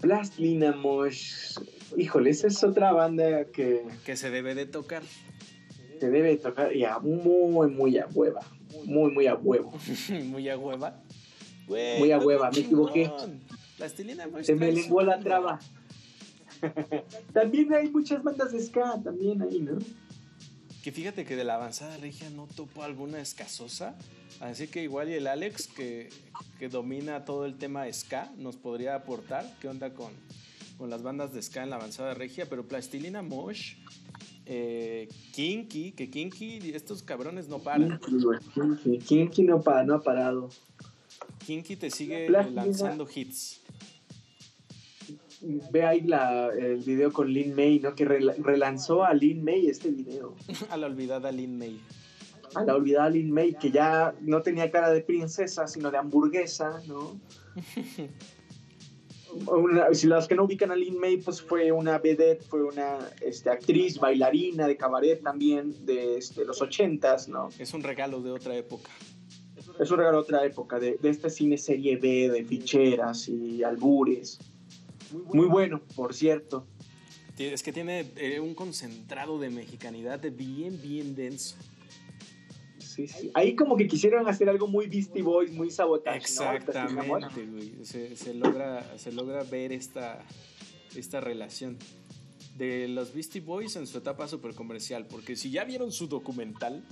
Plastilina Mosh. Híjole, esa es otra banda que Que se debe de tocar. se debe tocar ya muy, muy a hueva. Muy, muy a huevo. muy a hueva. Güey, Muy a hueva, muy me equivoqué. Plastilina. Se me lenguó la traba. también hay muchas bandas de ska, también ahí, ¿no? Que fíjate que de la avanzada regia no topo alguna escasosa. Así que igual y el Alex, que, que domina todo el tema ska, nos podría aportar qué onda con, con las bandas de ska en la avanzada regia. Pero Plastilina Mosh, eh, Kinky, que Kinky, estos cabrones no paran. Kinky, no, ha parado. Kinky te sigue Plastilina- lanzando hits. Ve ahí la, el video con Lin May, ¿no? Que rela- relanzó a Lin May este video. A la olvidada Lin May. A la olvidada Lin May, que ya no tenía cara de princesa, sino de hamburguesa, ¿no? Una- si los que no ubican a Lin May, pues fue una vedette, fue una este, actriz, bailarina de cabaret también de este, los ochentas, ¿no? Es un regalo de otra época. Es un regalo de otra época, de, de este cine serie B, de ficheras y albures. Muy bueno, por cierto. Es que tiene eh, un concentrado de mexicanidad bien, bien denso. Sí, sí. Ahí como que quisieron hacer algo muy Beastie Boys, muy sabotaje. ¿no? Exactamente, güey. Se, se logra, se logra ver esta, esta relación de los Beastie Boys en su etapa super comercial. Porque si ya vieron su documental,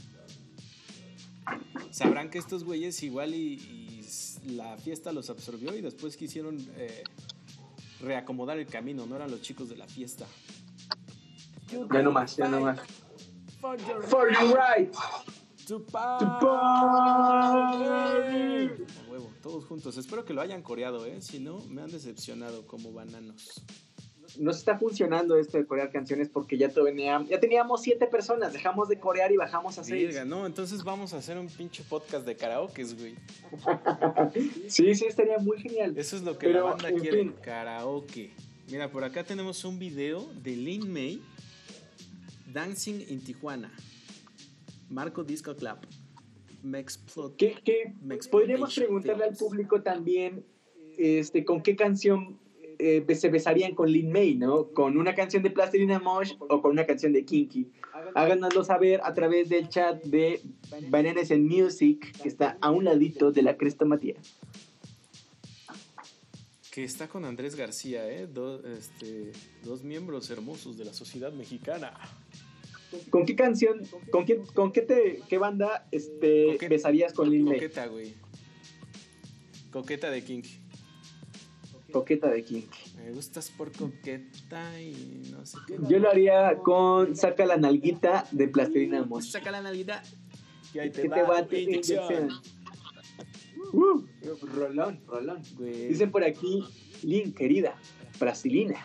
sabrán que estos güeyes igual y, y la fiesta los absorbió y después quisieron eh, reacomodar el camino. No eran los chicos de la fiesta. Ya no más, ya no más. For your, right. To party. A huevo, todos juntos. Espero que lo hayan coreado, ¿eh? Si no, me han decepcionado como bananos. Nos está funcionando esto de corear canciones porque ya, tenía- ya teníamos siete personas. Dejamos de corear y bajamos a seis. Verga, no, entonces vamos a hacer un pinche podcast de karaokes, güey. Sí, sí, estaría muy genial. Eso es lo que Pero, la banda en quiere, fin. karaoke. Mira, por acá tenemos un video de Lin May Dancing in Tijuana. Marco Disco Club. Mexplot. ¿Qué, qué? Podríamos preguntarle al público también este, con qué canción eh, se besarían con Lin May, ¿no? ¿Con una canción de Plastilina Mosh o con una canción de Kinky? Háganoslo saber a través del chat de Bananas and Music, que está a un ladito de la Cresta Matías. Que está con Andrés García, ¿eh? Do- este, dos miembros hermosos de la sociedad mexicana. ¿Con qué canción, con qué, con qué, te, qué banda este, Coqueta. besarías con Lin? Coqueta, güey. Coqueta de Kinky. Coqueta de Kinky. Me gustas por coqueta y no sé qué. Yo lo haría con Saca la nalguita de Plastilina Mosh. Saca la Navidad. Y ahí te, va, te va tu inyección. Uh, rolón, rolón. Güey. Dicen por aquí, Lin, querida, Brasilina.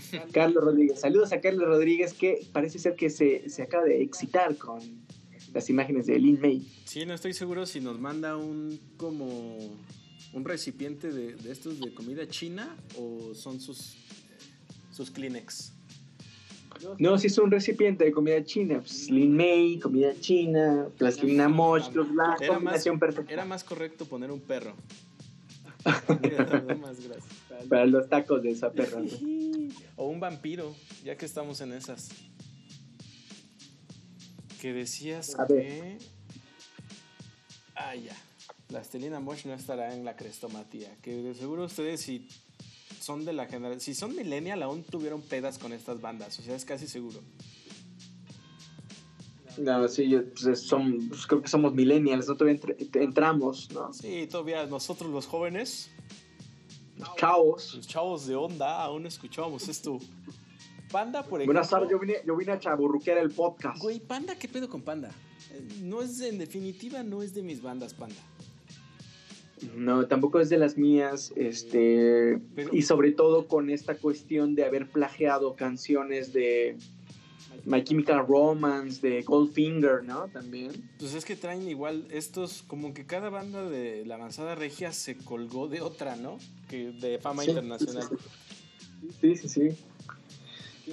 Carlos Rodríguez. Saludos a Carlos Rodríguez, que parece ser que se, se acaba de excitar con las imágenes de Lin May. Sí, no estoy seguro si nos manda un como un recipiente de, de estos de comida china o son sus sus Kleenex. No, si es un recipiente de comida china, pues Lin May, comida china, Plastilina Mosh, los la Era más, combinación perfecta. era más correcto poner un perro. Más gracias. Para los tacos de esa perra. ¿no? O un vampiro, ya que estamos en esas. Que decías A que. ver. Ah, ya. Plastilina Mosh no estará en la crestomatía. Que de seguro ustedes, si son de la generación. Si son millennial, aún tuvieron pedas con estas bandas. O sea, es casi seguro. No, sí, yo, pues, son, pues, creo que somos millennials, ¿no? Todavía entramos, ¿no? Sí, todavía nosotros los jóvenes, Chavos. los chavos de onda, aún escuchábamos esto. Panda, por ejemplo. Buenas tardes, yo vine, yo vine a chaburruquear el podcast. Güey, Panda, ¿qué pedo con Panda? Eh, No es, en definitiva, no es de mis bandas Panda. No, tampoco es de las mías, este, Pero- y sobre todo con esta cuestión de haber plagiado canciones de My Chemical Romance, de Goldfinger, ¿no? También. Pues es que traen igual estos, como que cada banda de la avanzada regia se colgó de otra, ¿no? Que de fama Sí, internacional. Sí, sí, sí.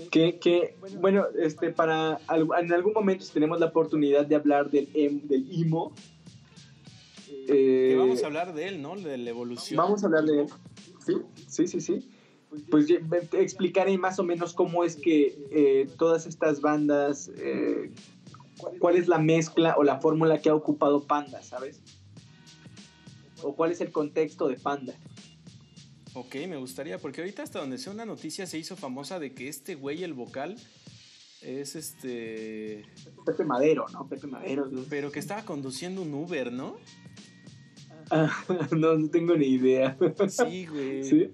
Que, que, bueno, este, para, al- en algún momento si tenemos la oportunidad de hablar del, em- del emo, Que eh, vamos a hablar de él, ¿no? De la evolución. Vamos a hablar de él. Sí, sí, sí, sí. Pues explicaré más o menos cómo es que eh, todas estas bandas, eh, cu- cuál es la mezcla o la fórmula que ha ocupado Panda, ¿sabes? O cuál es el contexto de Panda. Ok, me gustaría, porque ahorita hasta donde sea una noticia se hizo famosa de que este güey, el vocal, es este... Pepe Madero, ¿no? Pepe Madero. ¿no? Pero que estaba conduciendo un Uber, ¿no? Ah, no, no tengo ni idea. Sí, güey. ¿Sí?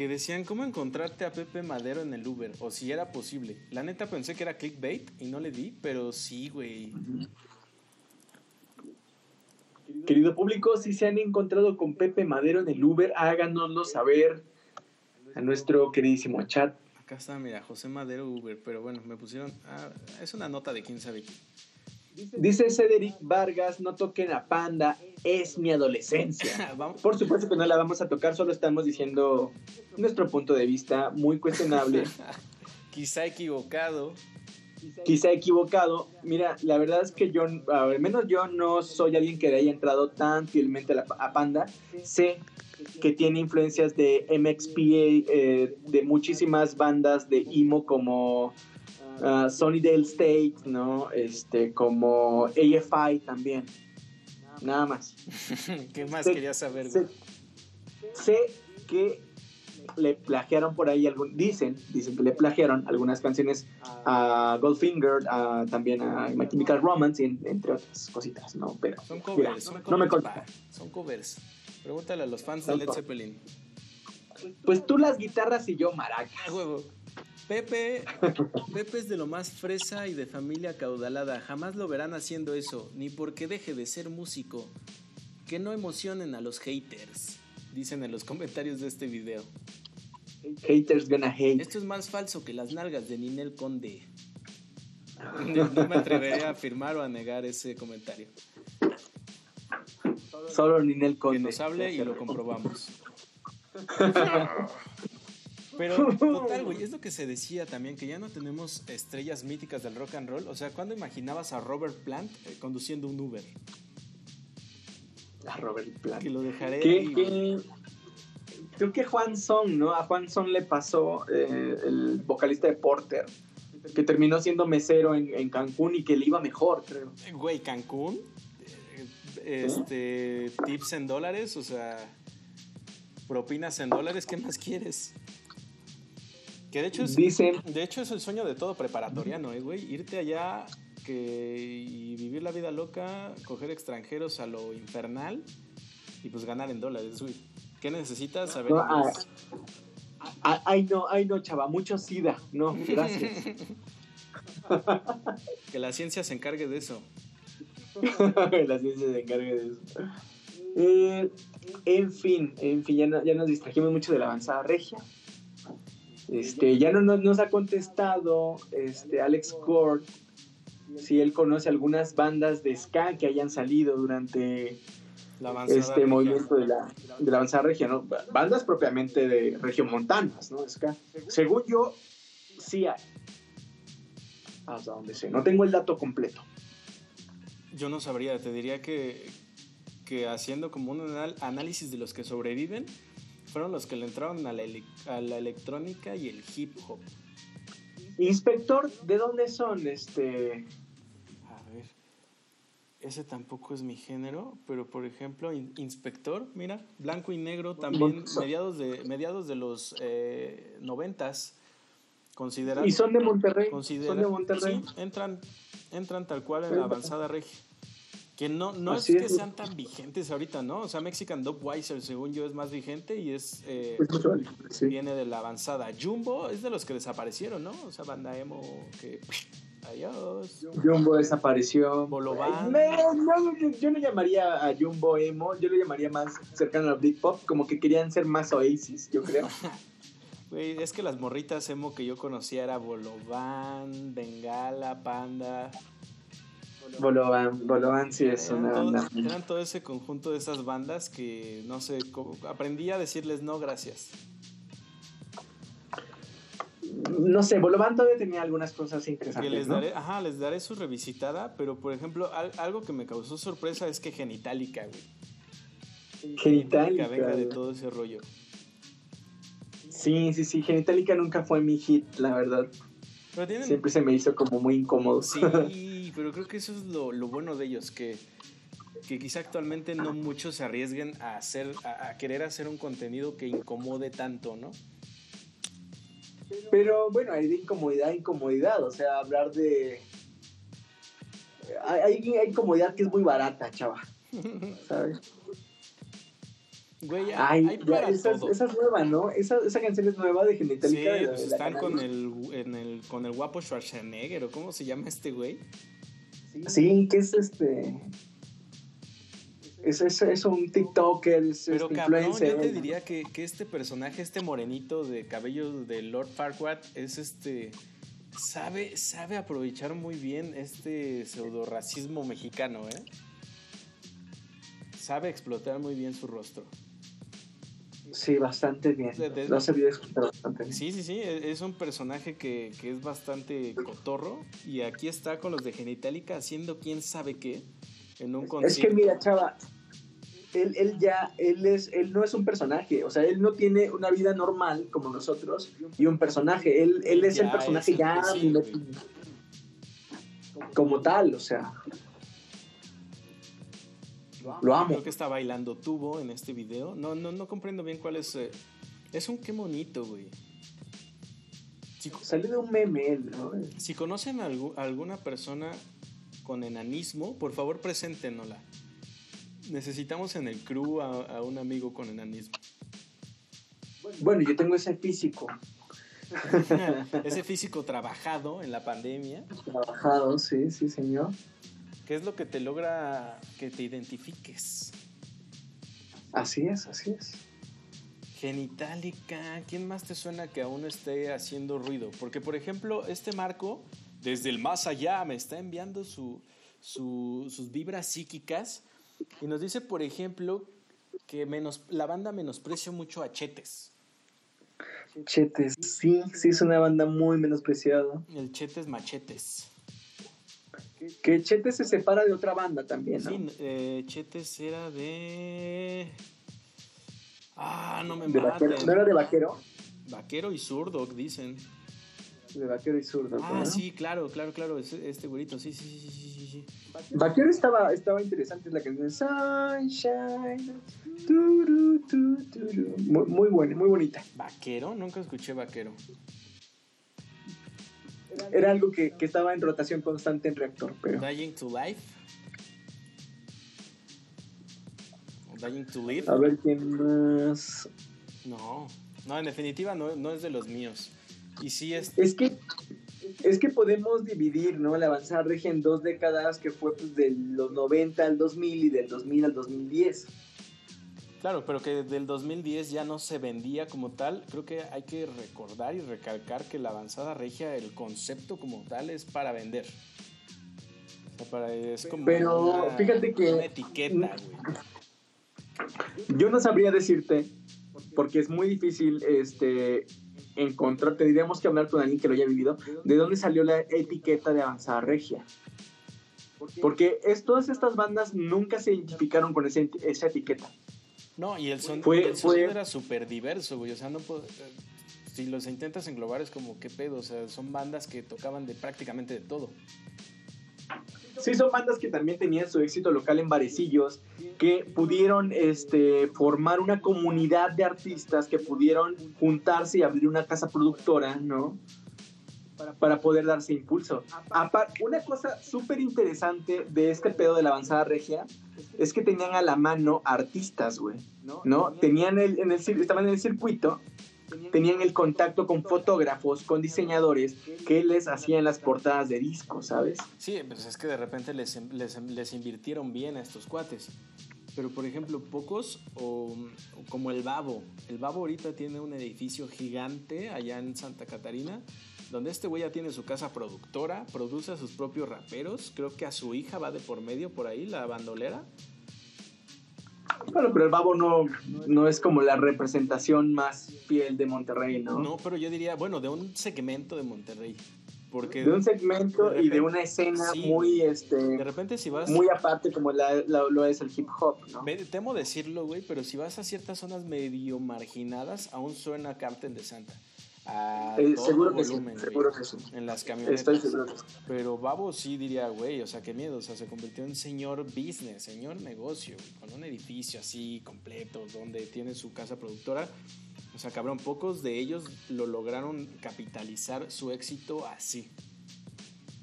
Que decían cómo encontrarte a Pepe Madero en el Uber, o si era posible. La neta pensé que era clickbait y no le di, pero sí, güey. Querido público, si se han encontrado con Pepe Madero en el Uber, háganoslo saber a nuestro queridísimo chat. Acá está, mira, José Madero Uber, pero bueno, me pusieron... ah, es una nota de quién sabe qué. Dice Cedric Vargas, no toquen a Panda, es mi adolescencia. Por supuesto que no la vamos a tocar, solo estamos diciendo nuestro punto de vista muy cuestionable, quizá equivocado. quizá equivocado. Mira, la verdad es que yo, al menos yo no soy alguien que le haya entrado tan fielmente a, la- a Panda. Sé que tiene influencias de MXPA, eh, de muchísimas bandas de emo como uh, Sunnydale State, ¿no? Este, como AFI también. Nada más. ¿Qué más Sé- querías saber? Sé, que le plagiaron por ahí algún, dicen, dicen que le plagiaron algunas canciones a Goldfinger, a, también a My Chemical Romance, en- entre otras cositas, ¿no? Pero Son mira, covers, no me pa. Son covers. Pregúntale a los fans de Led. Zeppelin. Pues tú las guitarras y yo maracas. Ah, huevo. Pepe, Pepe es de lo más fresa y de familia caudalada. Jamás lo verán haciendo eso, ni porque deje de ser músico. Que no emocionen a los haters, dicen en los comentarios de este video. Haters gonna hate. Esto es más falso que las nalgas de Ninel Conde. No no me atreveré a afirmar o a negar ese comentario. Solo Ninel Que Conde. nos hable y lo comprobamos. Pero total, güey, es lo que se decía también, que ya no tenemos estrellas míticas del rock and roll. O sea, ¿cuándo imaginabas a Robert Plant eh, conduciendo un Uber? A Robert Plant. Que lo dejaré. Ahí, creo que Juan Son, ¿no? A Juan Son le pasó eh, el vocalista de Porter, que terminó siendo mesero en, en Cancún y que le iba mejor, creo. Güey, Cancún. eh, Este, tips en dólares, o sea, propinas en dólares, ¿qué más quieres? Que de hecho es, Dicen, de hecho es el sueño de todo preparatoriano, ¿eh, güey? Irte allá que, y vivir la vida loca, coger extranjeros a lo infernal y pues ganar en dólares, güey. ¿Qué necesitas? Saber No, ah. "Ah, ay no, ay no, chava, mucho sida. No, gracias. Que la ciencia se encargue de eso. la ciencia se encarga de eso. Eh, en fin, en fin, ya, no- ya nos distrajimos mucho de la avanzada regia. Este, ya no nos, nos ha contestado este, Alex Cord si él conoce algunas bandas de ska que hayan salido durante La este movimiento de la, de la avanzada regia, ¿no? Ba- Bandas propiamente de regiomontanas, ¿no? Ska. Según yo, sí hay. Hasta donde sé. No tengo el dato completo. Yo no sabría, te diría que, que haciendo como un análisis de los que sobreviven, fueron los que le entraron a la, a la electrónica y el hip hop. Inspector, ¿de dónde son? Este. A ver, ese tampoco es mi género, pero por ejemplo, In- Inspector, mira, blanco y negro también, mediados de, mediados de los eh, noventas, considerando... Y son de Monterrey. considera- Son de Monterrey. Sí, entran, entran tal cual en la avanzada regia. Que no, no es que sean tan vigentes ahorita, ¿no? O sea, Mexican Dubweiser, según yo, es más vigente y es eh, sí. viene de la avanzada. Jumbo es de los que desaparecieron, ¿no? O sea, banda emo que... Adiós. Jumbo desapareció. Bolobán. No, no, yo, yo no llamaría a Jumbo emo, yo lo llamaría más cercano a Big Pop, como que querían ser más Oasis, yo creo. Güey, es que las morritas emo que yo conocía era Bolobán, Bengala, Panda. Bolovan, Bolovan sí es Eran una todo, banda. eran todo ese conjunto de esas bandas que, no sé, aprendí a decirles no gracias. No sé, Bolovan todavía tenía algunas cosas Que interesantes. les ¿no? daré, ajá, les daré su revisitada, pero por ejemplo, al- algo que me causó sorpresa es que Genitalica, güey. Genitalica. venga de todo ese rollo. Sí, sí, sí, Genitalica nunca fue mi hit, la verdad. Pero tienen, Siempre se me hizo como muy incómodo. Sí, pero creo que eso es lo, lo bueno de ellos, que, que quizá actualmente no muchos se arriesguen a hacer, a, a querer hacer un contenido que incomode tanto, ¿no? Pero bueno, hay de incomodidad a incomodidad, o sea, hablar de... Hay, hay, hay incomodidad que es muy barata, chava, ¿sabes? Güey, Ay, hay ya, para esa, todo. esa es nueva, ¿no? Esa, esa canción es nueva de Sí, Genitalica. de la- pues de la están con el, en el, con el guapo Schwarzenegger, o cómo se llama este güey. Sí, que es este... Es, es, es un TikToker, es, Pero es cabrón, influencer. yo te diría que, que este personaje, este morenito de cabello de Lord Farquaad, es este. Sabe, sabe aprovechar muy bien este pseudo racismo mexicano, ¿eh? Sabe explotar muy bien su rostro. Sí, bastante bien. Lo ha sabido escuchar bastante bien. Sí, sí, sí, e- es un personaje que, que es bastante cotorro. Y aquí está con los de Genitalica haciendo quién sabe qué en un Es concierto. que mira, chava, él, él ya, él es, él no es un personaje, o sea, él no tiene una vida normal como nosotros y un personaje, él, él es Ya el personaje es ya sí, como tal, o sea, lo amo. Creo que está bailando tubo en este video. No, no, no comprendo bien cuál es. eh, Es un qué bonito, güey. Si, Salió de un meme, ¿no? si conocen a algu- a alguna persona con enanismo, por favor preséntenosla. Necesitamos en el crew a, a un amigo con enanismo. Bueno, yo tengo ese físico Ese físico trabajado en la pandemia, trabajado, sí, sí, señor. Que es lo que te logra que te identifiques. Así es, así es. Genitalica, ¿quién más te suena que aún esté haciendo ruido? Porque, por ejemplo, este Marco, desde el más allá, me está enviando su, su- sus vibras psíquicas y nos dice, por ejemplo, que menos, la banda menosprecia mucho a Chetes. Chetes, sí, sí, es una banda muy menospreciada. El Chetes Machetes. Que Chetes se separa de otra banda también, ¿no? Sí, eh, Chetes era de... Ah, no me de vaquero. ¿No era de vaquero? Vaquero y zurdo, dicen. De vaquero y zurdo. Ah, ¿no? sí, claro, claro, claro. Este güerito, sí, sí, sí, sí, sí, sí. Vaquero estaba, estaba interesante la canción. Sunshine. turu, tu, turu. Muy, muy buena, muy bonita. ¿Vaquero? Nunca escuché vaquero. Era algo que, que estaba en rotación constante en reactor, pero. Dying to Life. Dying to Live. A ver quién más. No, no, en definitiva no, no es de los míos. Y sí es... Es que. Es que podemos dividir, ¿no? La avanzada regia en dos décadas que fue pues, de los 90 al 2000 y del 2000 al 2010. Claro, pero que del 2010 ya no se vendía como tal. Creo que hay que recordar y recalcar que la avanzada regia, el concepto como tal es para vender. O sea, para, es como Pero una- fíjate que- Una etiqueta, güey. Yo no sabría decirte, porque es muy difícil este, encontrar, tendríamos que hablar con alguien que lo haya vivido, de dónde salió la etiqueta de avanzada regia. Porque es, todas estas bandas nunca se identificaron con ese- esa etiqueta. No, y el, son, Fue- el sonido fue- era súper diverso, güey. O sea, no puedo- eh, si los intentas englobar es como, ¿qué pedo? O sea, son bandas que tocaban de prácticamente de todo. Sí, son bandas que también tenían su éxito local en barecillos, que pudieron este, formar una comunidad de artistas que pudieron juntarse y abrir una casa productora, ¿no? Para poder darse impulso. Una cosa súper interesante de este pedo de la avanzada regia es que tenían a la mano artistas, güey, ¿no? Tenían el, en el, estaban en el circuito, tenían el contacto con fotógrafos, con diseñadores que les hacían las portadas de discos, ¿sabes? Sí, pues es que de repente les, les, les invirtieron bien a estos cuates. Pero, por ejemplo, pocos, o, o como el Babo. El Babo ahorita tiene un edificio gigante allá en Santa Catarina, donde este güey ya tiene su casa productora, produce a sus propios raperos. Creo que a su hija va de por medio por ahí, la bandolera. Bueno, pero el babo no, no es como la representación más fiel de Monterrey, ¿no? No, pero yo diría, bueno, de un segmento de Monterrey. Porque De un segmento de y de una escena sí. muy, de este, repente si vas... muy aparte como la, la- lo es el hip hop, ¿no? Ve- Temo decirlo, güey, pero si vas a ciertas zonas medio marginadas, aún suena Cartel de Santa. A Eh, todo seguro que sí, volumen, seguro que sí. En las camionetas. Estoy seguro que sí. Pero Babo sí diría, güey, o sea, qué miedo. O sea, se convirtió en señor business, señor negocio, con un edificio así completo, donde tiene su casa productora. O sea, cabrón, pocos de ellos lo lograron capitalizar su éxito así.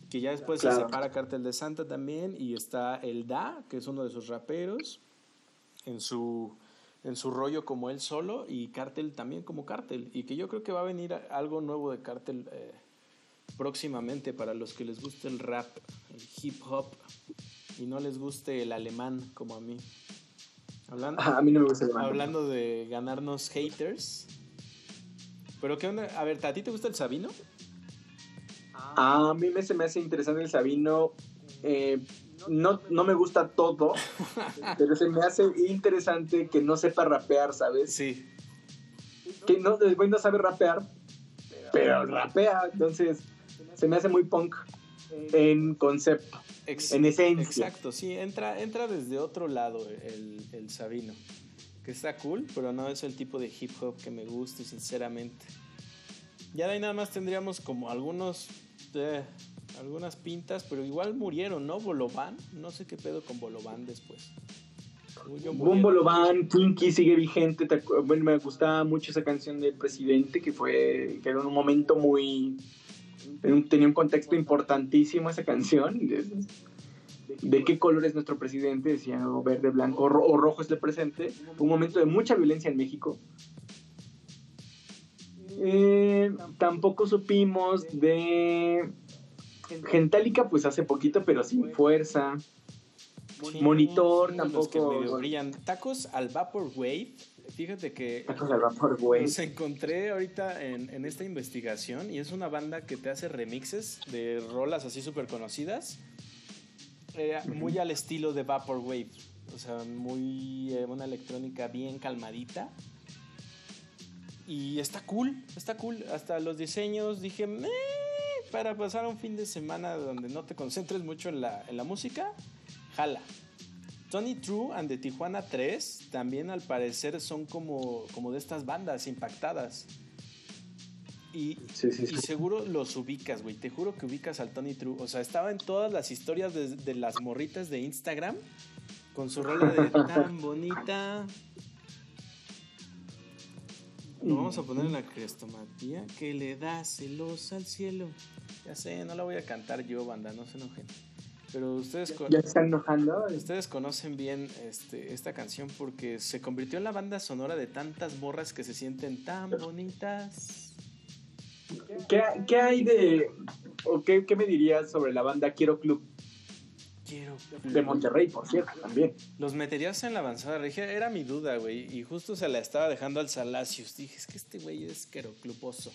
Que ya después se separa Cartel de Santa también y está el Da, que es uno de sus raperos, en su, en su rollo como él solo y Cartel también como Cartel. Y que yo creo que va a venir algo nuevo de Cartel eh, próximamente para los que les guste el rap, el hip hop y no les guste el alemán como a mí. Hablando, A mí no me gusta el bando. hablando de ganarnos haters. Pero qué onda, a ver, ¿a ti te gusta el Sabino? A mí me, se me hace interesante el Sabino. eh, no, no me gusta todo, pero se me hace interesante que no sepa rapear, ¿sabes? Sí. Que no, el güey no sabe rapear, pero rapea, entonces se me hace muy punk. en concepto, Ex- en esencia. Exacto, sí, entra, entra desde otro lado el, el Sabino. Que está cool, pero no es el tipo de hip hop que me guste, sinceramente. Ya de ahí nada más tendríamos como algunos. eh, algunas pintas, pero igual murieron, ¿no? Bolovan, no sé qué pedo con Bolovan después. Bumbo Loban, Kinky sigue vigente. bueno, me gustaba mucho esa canción del presidente, que fue que era un momento muy. tenía un contexto importantísimo esa canción. De, de qué color es nuestro presidente, decía o verde, blanco o, ro- o rojo es el presente. Un momento de mucha violencia en México. Eh, tampoco supimos de Gentálica, pues hace poquito, pero sin fuerza. Sí, Monitor son los que tampoco- medio brillan. Tacos al Vaporwave. Fíjate que Tacos al vapor, güey. los encontré ahorita en, en esta investigación y es una banda que te hace remixes de rolas así súper conocidas. eh, Muy al estilo de Vaporwave. O sea, muy. eh, una electrónica bien calmadita. Y está cool, está cool. Hasta los diseños dije, "Meh", para pasar un fin de semana donde no te concentres mucho en la, en la música, jala. Tony True and the Tijuana 3 también al parecer son como, como de estas bandas impactadas. Y, Sí, sí, sí. y seguro los ubicas, güey. Te juro que ubicas al Tony True. O sea, estaba en todas las historias de, de las morritas de Instagram con su rola de tan bonita. Lo vamos a poner en la crestomatía que le da celos al cielo. Ya sé, no la voy a cantar yo, banda, no se enojen. Pero ustedes, con- Ya están enojando. ustedes conocen bien este, esta canción porque se convirtió en la banda sonora de tantas morras que se sienten tan bonitas. ¿Qué, qué hay de. o qué, qué me dirías sobre la banda Quiero Club Quiero. de Monterrey, por cierto, también? Los meterías en la avanzada regia, era mi duda, güey. Y justo se la estaba dejando al Salacios. Dije, es que este güey es querocluposo.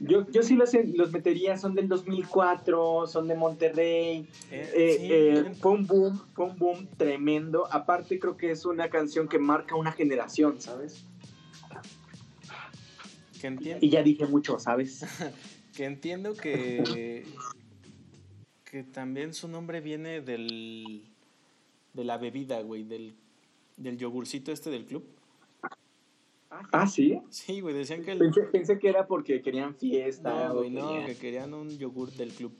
Yo, yo sí los, los metería, son del 2004, son de Monterrey. Eh, Eh, sí, eh, bien. fue un boom, fue un boom tremendo. Aparte, creo que es una canción que marca una generación, ¿sabes? que, Y ya dije mucho, ¿sabes? que entiendo que. que también su nombre viene del. de la bebida, güey. Del, del yogurcito este del club. Ah, sí. Sí, güey, decían que el. Pensé, pensé que era porque querían fiesta. No, güey, no, querían- que querían un yogur del club.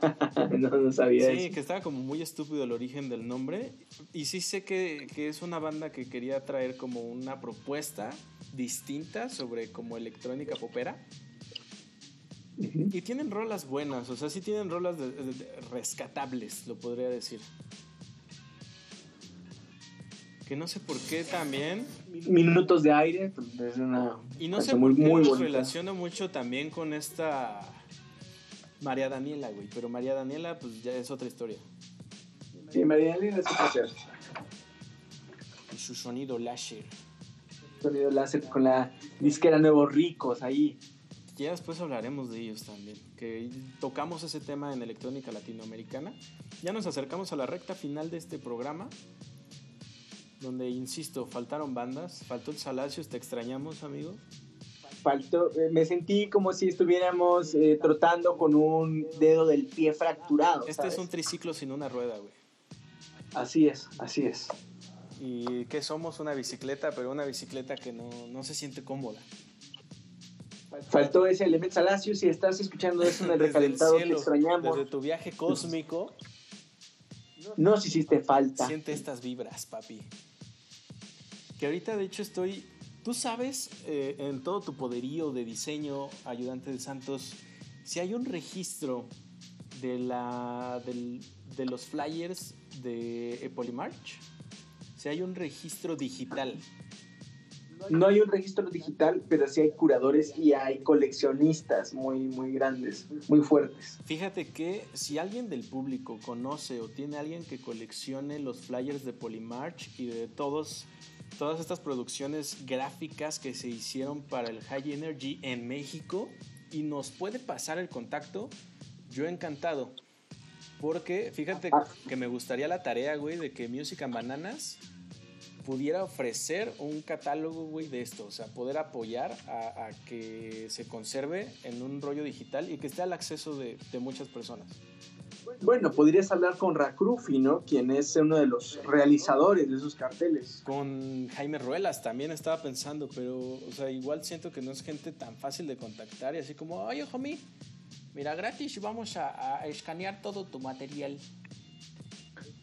no, no sabía Sí, eso. que estaba como muy estúpido el origen del nombre. Y sí sé que, que es una banda que quería traer como una propuesta distinta sobre como electrónica popera. Y tienen rolas buenas, o sea, sí tienen rolas de- de- de- rescatables, lo podría decir. Que no sé por qué también. Minutos de aire, pues, es una Y no sé por muy, qué muy relaciono mucho también con esta María Daniela, güey. Pero María Daniela, pues ya es otra historia. Sí, María Elena es otra canción. Y su sonido láser. Sonido láser con la disquera Nuevos Ricos ahí. Ya después hablaremos de ellos también, que tocamos ese tema en electrónica latinoamericana. Ya nos acercamos a la recta final de este programa, donde, insisto, faltaron bandas, faltó el Salacios, te extrañamos, amigo. Faltó, eh, me sentí como si estuviéramos eh, trotando con un dedo del pie fracturado. Este ¿sabes? es un triciclo sin una rueda, güey. Así es, así es. Y que somos una bicicleta, pero una bicicleta que no, no se siente cómoda. Faltó ese elemento. Salacio, si estás escuchando eso en el recalentado, te extrañamos. Desde tu viaje cósmico, Nos hiciste falta. siente estas vibras, papi. Que ahorita, de hecho, estoy. Tú sabes, eh, en todo tu poderío de diseño, ayudante de Santos, si hay un registro de, la, del- de los flyers de Polymarch, si hay un registro digital. No hay un registro digital, pero sí hay curadores y hay coleccionistas muy, muy grandes, muy fuertes. Fíjate que si alguien del público conoce o tiene alguien que coleccione los flyers de Polymarch y de todos, todas estas producciones gráficas que se hicieron para el High Energy en México y nos puede pasar el contacto, yo encantado. Porque fíjate Ah. que me gustaría la tarea, güey, de que Music and Bananas pudiera ofrecer un catálogo, güey, de esto. O sea, poder apoyar a, a que se conserve en un rollo digital y que esté al acceso de, de muchas personas. Bueno, podrías hablar con Racrufi, ¿no? Quien es uno de los realizadores de esos carteles. Con Jaime Ruelas también estaba pensando, pero, o sea, igual siento que no es gente tan fácil de contactar y así como, oye, homie, mira, gratis vamos a, a escanear todo tu material.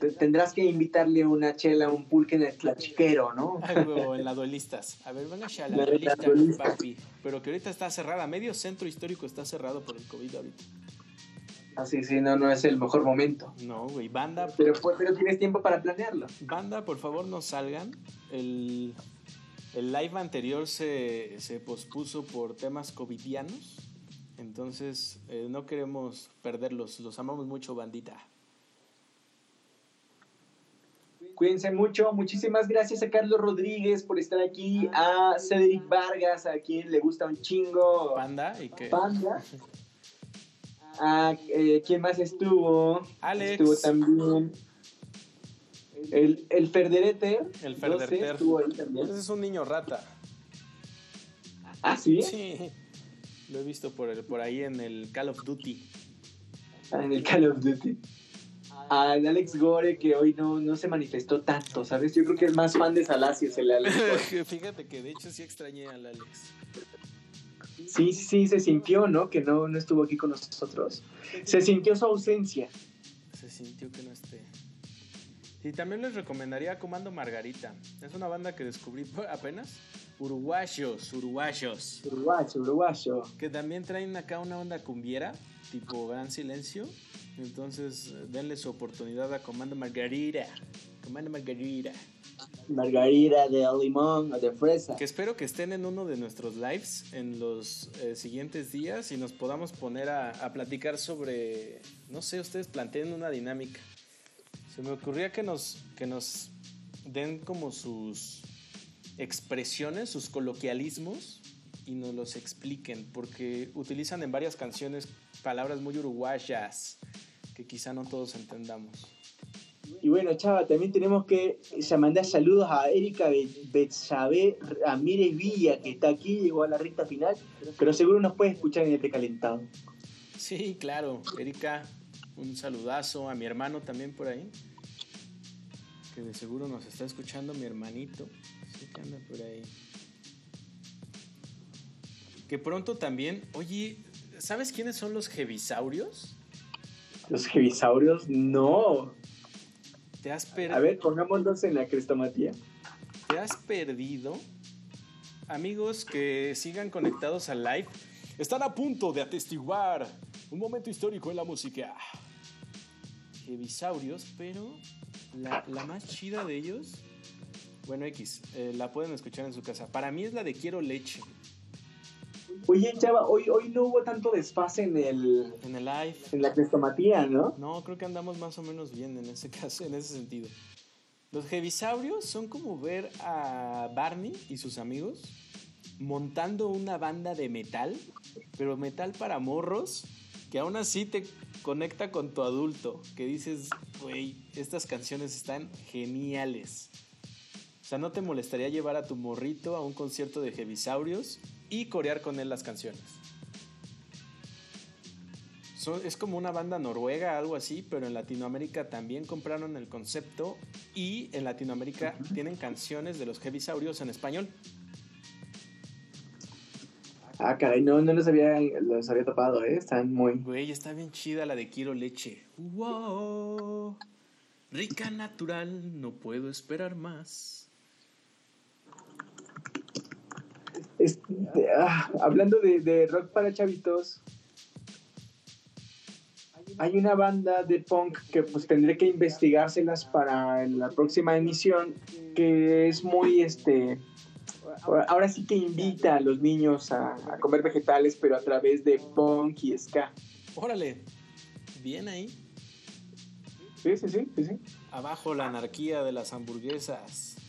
Te- Tendrás que invitarle una chela, un pulque en el tlachiquero, ¿no? Algo en la duelistas. A ver, venga a la duelista, duelista. papi. Pero que ahorita está cerrada. Medio centro histórico está cerrado por el COVID ahorita. Así, sí, no, no es el mejor momento. No, güey. Banda, Pero, pues, pero tienes tiempo para planearlo. banda, por favor, no salgan. El, el live anterior se, se pospuso por temas covidianos. Entonces, eh, no queremos perderlos. Los amamos mucho, bandita. Cuídense mucho. Muchísimas gracias a Carlos Rodríguez por estar aquí. A Cedric Vargas, a quien le gusta un chingo. Banda y que... Panda. A, eh, ¿Quién más estuvo? Alex. Estuvo también. El, el Ferderete. El 12 Ferderter. Estuvo ahí también. Ese es un niño rata. Ah, sí. Sí. Lo he visto por, el, por ahí en el Call of Duty. Ah, En el Call of Duty. Al Alex Gore, que hoy no, no se manifestó tanto, ¿sabes? Yo creo que es más fan de Salacios el Alex Gore. Fíjate que de hecho sí extrañé al Alex. Sí, sí, sí, se sintió, ¿no? Que no, no estuvo aquí con nosotros. Se sintió su ausencia. Se sintió que no esté. Y también les recomendaría Comando Margarita. Es una banda que descubrí apenas. Uruguayos, uruguayos. Uruguayo, uruguayo. Que también traen acá una onda cumbiera, tipo Gran Silencio. Entonces, denle su oportunidad a Comando Margarita. Comando Margarita. Margarita de limón o de fresa. Que espero que estén en uno de nuestros lives en los eh, siguientes días y nos podamos poner a, a platicar sobre, no sé, ustedes planteen una dinámica. Se me ocurría que nos, que nos den como sus expresiones, sus coloquialismos y nos los expliquen, porque utilizan en varias canciones palabras muy uruguayas que quizá no todos entendamos. Y bueno, chava, también tenemos que mandar saludos a Erika Be- Betsabe Ramírez Villa, que está aquí, llegó a la recta final, pero seguro nos puede escuchar en el precalentado. Sí, claro. Erika, un saludazo a mi hermano también por ahí. Que de seguro nos está escuchando mi hermanito. Sí que anda por ahí. Que pronto también, oye, ¿sabes quiénes son los jevisaurios? Los jevisaurios, no. ¿Te has, per- A ver, pongámoslos en la crestomatía. ¿Te has perdido? Amigos que sigan conectados al live, están a punto de atestiguar un momento histórico en la música. Jevisaurios, pero la, la más chida de ellos, bueno, X, eh, la pueden escuchar en su casa. Para mí es la de Quiero Leche, Oye, chava, hoy, hoy no hubo tanto desfase en, el, en el live. en la crestomatía, ¿no? No, creo que andamos más o menos bien en ese caso, en ese sentido. Los jevisaurios son como ver a Barney y sus amigos montando una banda de metal, pero metal para morros, que aún así te conecta con tu adulto, que dices, güey, estas canciones están geniales. O sea, no te molestaría llevar a tu morrito a un concierto de jevisaurios y corear con él las canciones. Es como una banda noruega, algo así, pero en Latinoamérica también compraron el concepto y en Latinoamérica tienen canciones de los Heavisaurios en español. Ah, caray, no, no los había, los había topado, ¿eh? Están muy... Güey, está bien chida la de Quiero Leche. Wow, rica natural, no puedo esperar más. Este, ah, hablando de, de rock para chavitos, hay una banda de punk que pues tendré que investigárselas para la próxima emisión, que es muy, este, ahora sí que invita a los niños a, a comer vegetales, pero a través de punk y ska. Órale, bien ahí. Sí, sí, sí, sí, sí. Abajo la anarquía de las hamburguesas.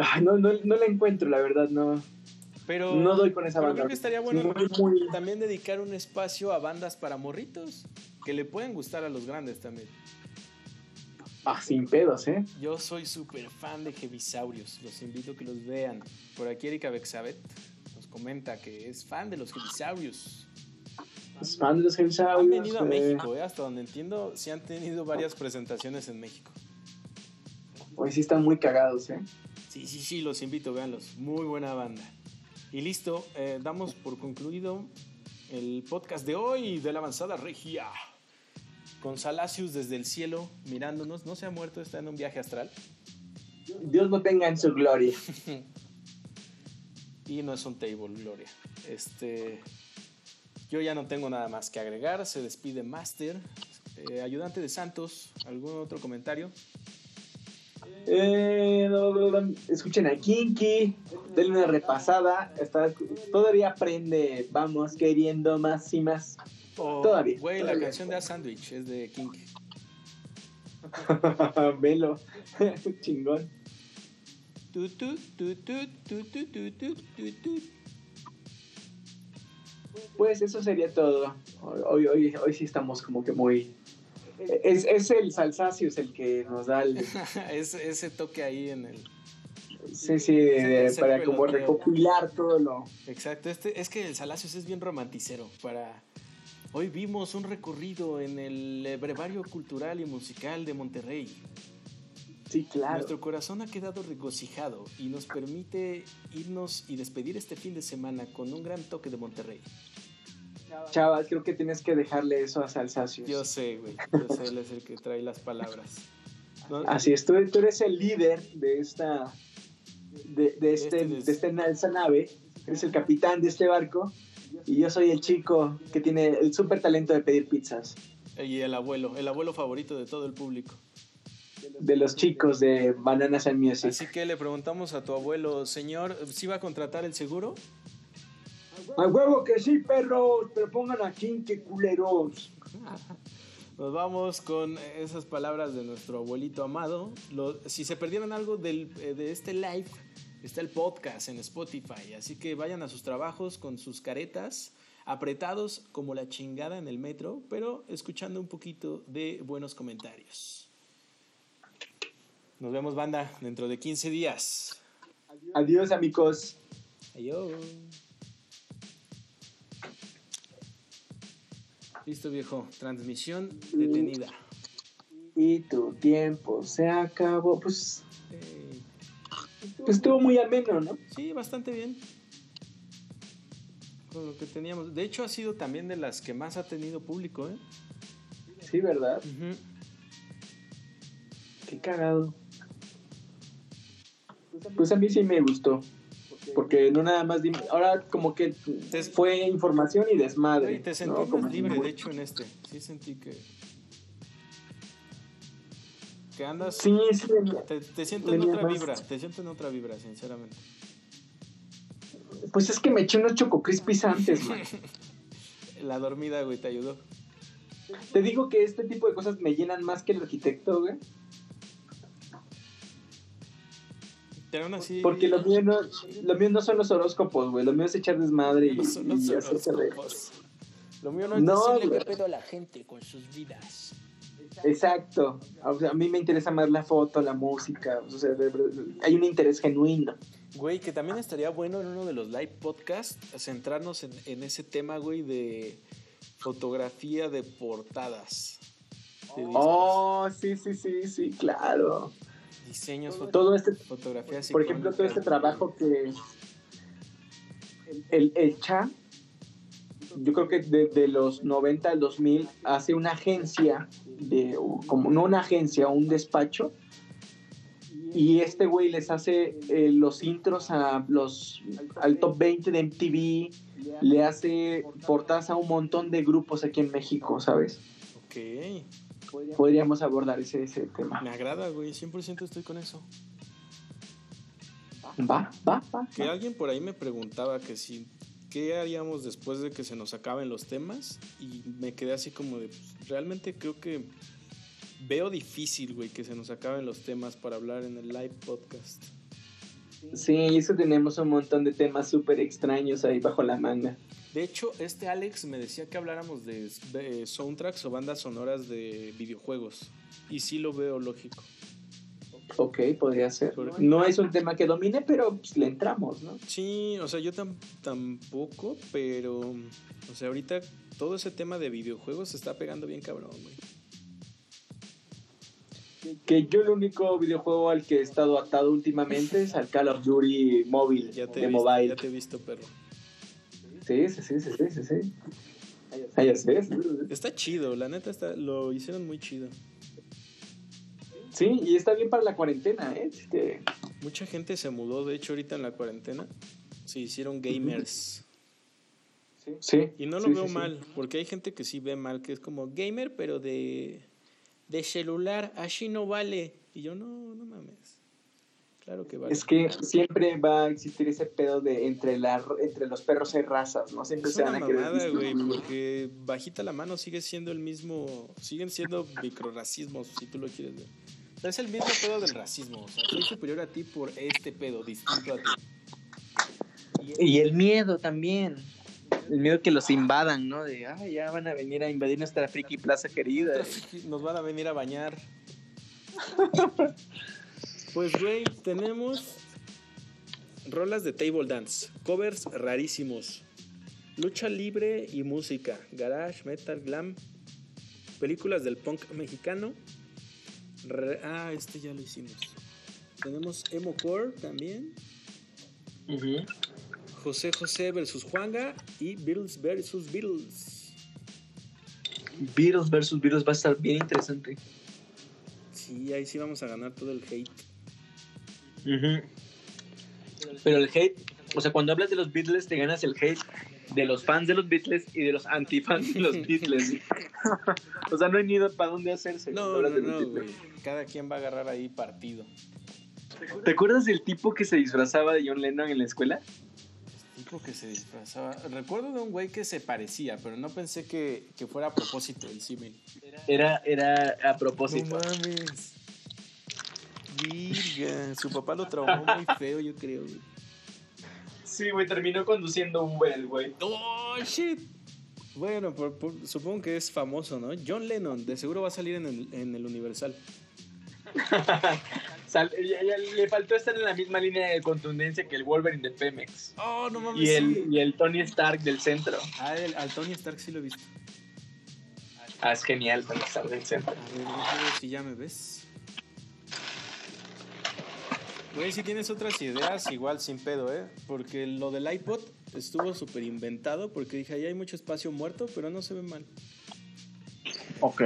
Ay, no, no, no la encuentro, la verdad, no, Pero no doy con esa pero banda. creo que estaría bueno Muy, muy- también dedicar un espacio a bandas para morritos que le pueden gustar a los grandes también. Ah, sin pedos, ¿eh? Yo soy súper fan de Jevisaurios. Los invito a que los vean. Por aquí Erika Bexabet nos comenta que es fan de los Jevisaurios. Es fan de los Han Jevisaurios. venido a eh. México, ¿eh? hasta donde entiendo, sí han tenido varias presentaciones en México. Hoy sí están muy cagados, ¿eh? Sí, sí, sí, los invito, véanlos. Muy buena banda. Y listo, eh, damos por concluido el podcast de hoy de la avanzada regia. Con Salacius desde el cielo mirándonos. No se ha muerto, está en un viaje astral. Dios no tenga en su gloria. Y no es un table, Gloria. Este, yo ya no tengo nada más que agregar. Se despide Master. Eh, ayudante de Santos, ¿algún otro comentario? Eh, no, escuchen a Kinky, denle una repasada. Está, todavía aprende, vamos queriendo más y más. Oh, todavía. Güey, la canción de A Sandwich es de Kinky. Velo, chingón. Tu, tu, tu, pues eso sería todo. Hoy, hoy, hoy sí estamos como que muy es, es el Salsacius el que nos da el. ese, ese toque ahí en el. Sí, sí, de- para como recopilar todo lo. Exacto, este, es que el Salacios es bien romanticero. Para hoy vimos un recorrido en el brevario cultural y musical de Monterrey. Sí, claro. Nuestro corazón ha quedado regocijado y nos permite irnos y despedir este fin de semana con un gran toque de Monterrey. Chavas, creo que tienes que dejarle eso a Salsacius. Yo sé, güey. Yo sé, él es el que trae las palabras. No, Así es, tú, tú eres el líder de esta. De, de este, Este de este, esta nave. Eres el capitán de este barco. Y yo soy el chico que tiene el súper talento de pedir pizzas. Y el abuelo, el abuelo favorito de todo el público. De los chicos de Bananas and Music. Así que le preguntamos a tu abuelo, señor, ¿sí va a contratar el seguro? A huevo que sí, perros, pero pongan aquí que culeros. Nos vamos con esas palabras de nuestro abuelito amado. Lo- si se perdieron algo del- eh, de este live, está el podcast en Spotify. Así que vayan a sus trabajos con sus caretas, apretados como la chingada en el metro, pero escuchando un poquito de buenos comentarios. Nos vemos, banda, dentro de 15 días. Adiós, amigos. Adiós. Listo, viejo. Transmisión detenida. Y tu tiempo se acabó. Pues, Eh, pues estuvo muy ameno, ¿no? Sí, bastante bien. Con lo que teníamos. De hecho, ha sido también de las que más ha tenido público, ¿eh? Sí, ¿verdad? Qué cagado. Pues a mí sí me gustó. Porque no nada más... Ahora como que fue información y desmadre. Y te ¿no? sentimos Como libre, de hecho, en este. Sí sentí que. Que andas. Sí, sí. Te, te siento en otra más- vibra. Te siento en otra vibra, sinceramente. Pues es que me eché unos Choco Crispies antes, man. La dormida, güey, te ayudó. Te digo que este tipo de cosas me llenan más que el arquitecto, güey. Pero aún así. Porque lo mío no, lo mío no son los horóscopos, güey. Lo mío es echar desmadre y, No son los y hacerse reír. Lo mío no es No, decirle qué pedo a la gente con sus vidas. Exacto. O sea, a mí me interesa más la foto, la música. O sea, de- de- hay un interés genuino. Güey, que también estaría bueno en uno de los live podcasts centrarnos en, en ese tema, güey, de fotografía de portadas. De. Oh, sí, sí, sí, sí, claro. Diseños, foto- Todo este, fotografías por ejemplo, todo este trabajo que el, el Cha, yo creo que desde los 90 al 2000 hace una agencia, de, como no una agencia, un despacho, y este güey les hace eh, los intros a los, al top 20 de MTV, le hace portadas a un montón de grupos aquí en México, ¿sabes? Ok, Podríamos abordar ese, ese tema. me agrada, güey, 100% estoy con eso. Va, va, va. Que alguien por ahí me preguntaba que si, ¿qué haríamos después de que se nos acaben los temas? Y me quedé así como de, pues, realmente creo que veo difícil, güey, que se nos acaben los temas para hablar en el live podcast. Sí, eso tenemos un montón de temas súper extraños ahí bajo la manga. De hecho, este Alex me decía que habláramos de, de soundtracks o bandas sonoras de videojuegos. Y sí lo veo lógico. Ok, podría ser. No es un tema que domine, pero pues, le entramos, ¿no? Sí, o sea, yo tam- tampoco, pero. O sea, ahorita todo ese tema de videojuegos se está pegando bien cabrón, güey. Que yo el único videojuego al que he estado atado últimamente es al Call of Duty móvil, Ya te, de he visto, mobile. ya te he visto, perro. Sí, sí, sí, sí, sí, sí, sí. Ah, ya sé. Está chido, la neta está, lo hicieron muy chido. Sí, y está bien para la cuarentena, ¿eh? Este, Mucha gente se mudó, de hecho, ahorita en la cuarentena. Se hicieron gamers. sí. Y no lo sí, veo sí, sí. mal, porque hay gente que sí ve mal, que es como gamer, pero de, de celular, así no vale. Y yo, no, no mames. Claro que vale. Es que siempre va a existir ese pedo de entre, la, entre los perros hay razas, ¿no? Siempre Es se una van a querer mamada, güey, porque bajita la mano sigue siendo el mismo, siguen siendo microracismos, si tú lo quieres ver. O sea, es el mismo pedo del racismo, o sea, soy superior a ti por este pedo, distinto a ti. Y el miedo también. El miedo que los invadan, ¿no? De, ah, ya van a venir a invadir nuestra friki plaza querida. Nos van a venir a bañar. Pues, güey, tenemos rolas de table dance, covers rarísimos, lucha libre y música, garage, metal, glam, películas del punk mexicano. Re- ah, este ya lo hicimos. Tenemos emo core también, Ujú. José José versus Juanga y Beatles versus Beatles. Beatles versus Beatles va a estar bien interesante. Sí, ahí sí vamos a ganar todo el hate. Pero el hate, o sea, cuando hablas de los Beatles, te ganas el hate de los fans de los Beatles y de los antifans de los Beatles. o sea, no hay ni para dónde hacerse. No, no, no, güey. Cada quien va a agarrar ahí partido. ¿Te acuerdas del tipo que se disfrazaba de John Lennon en la escuela? Tipo que se disfrazaba. Recuerdo de un güey que se parecía, pero no pensé que, que fuera a propósito el símil. Era, era a propósito. mames. Virga. Su papá lo traumó muy feo, yo creo. güey. Sí, güey, terminó conduciendo Uber güey. ¡Oh, shit! Bueno, por- por- supongo que es famoso, ¿no? John Lennon, de seguro va a salir en el, en el Universal. Sal- ya- ya le faltó estar en la misma línea de contundencia que el Wolverine de Pemex. ¡Oh, no mames! Y sí. el, y el Tony Stark del centro. Ah, el- al Tony Stark sí lo he visto. Ah, es genial Tony Stark del centro. A ver, déjame ver si ya me ves. Güey, si tienes otras ideas, igual sin pedo, ¿eh? Porque lo del iPod estuvo súper inventado porque dije, ahí hay mucho espacio muerto, pero no se ve mal. Ok.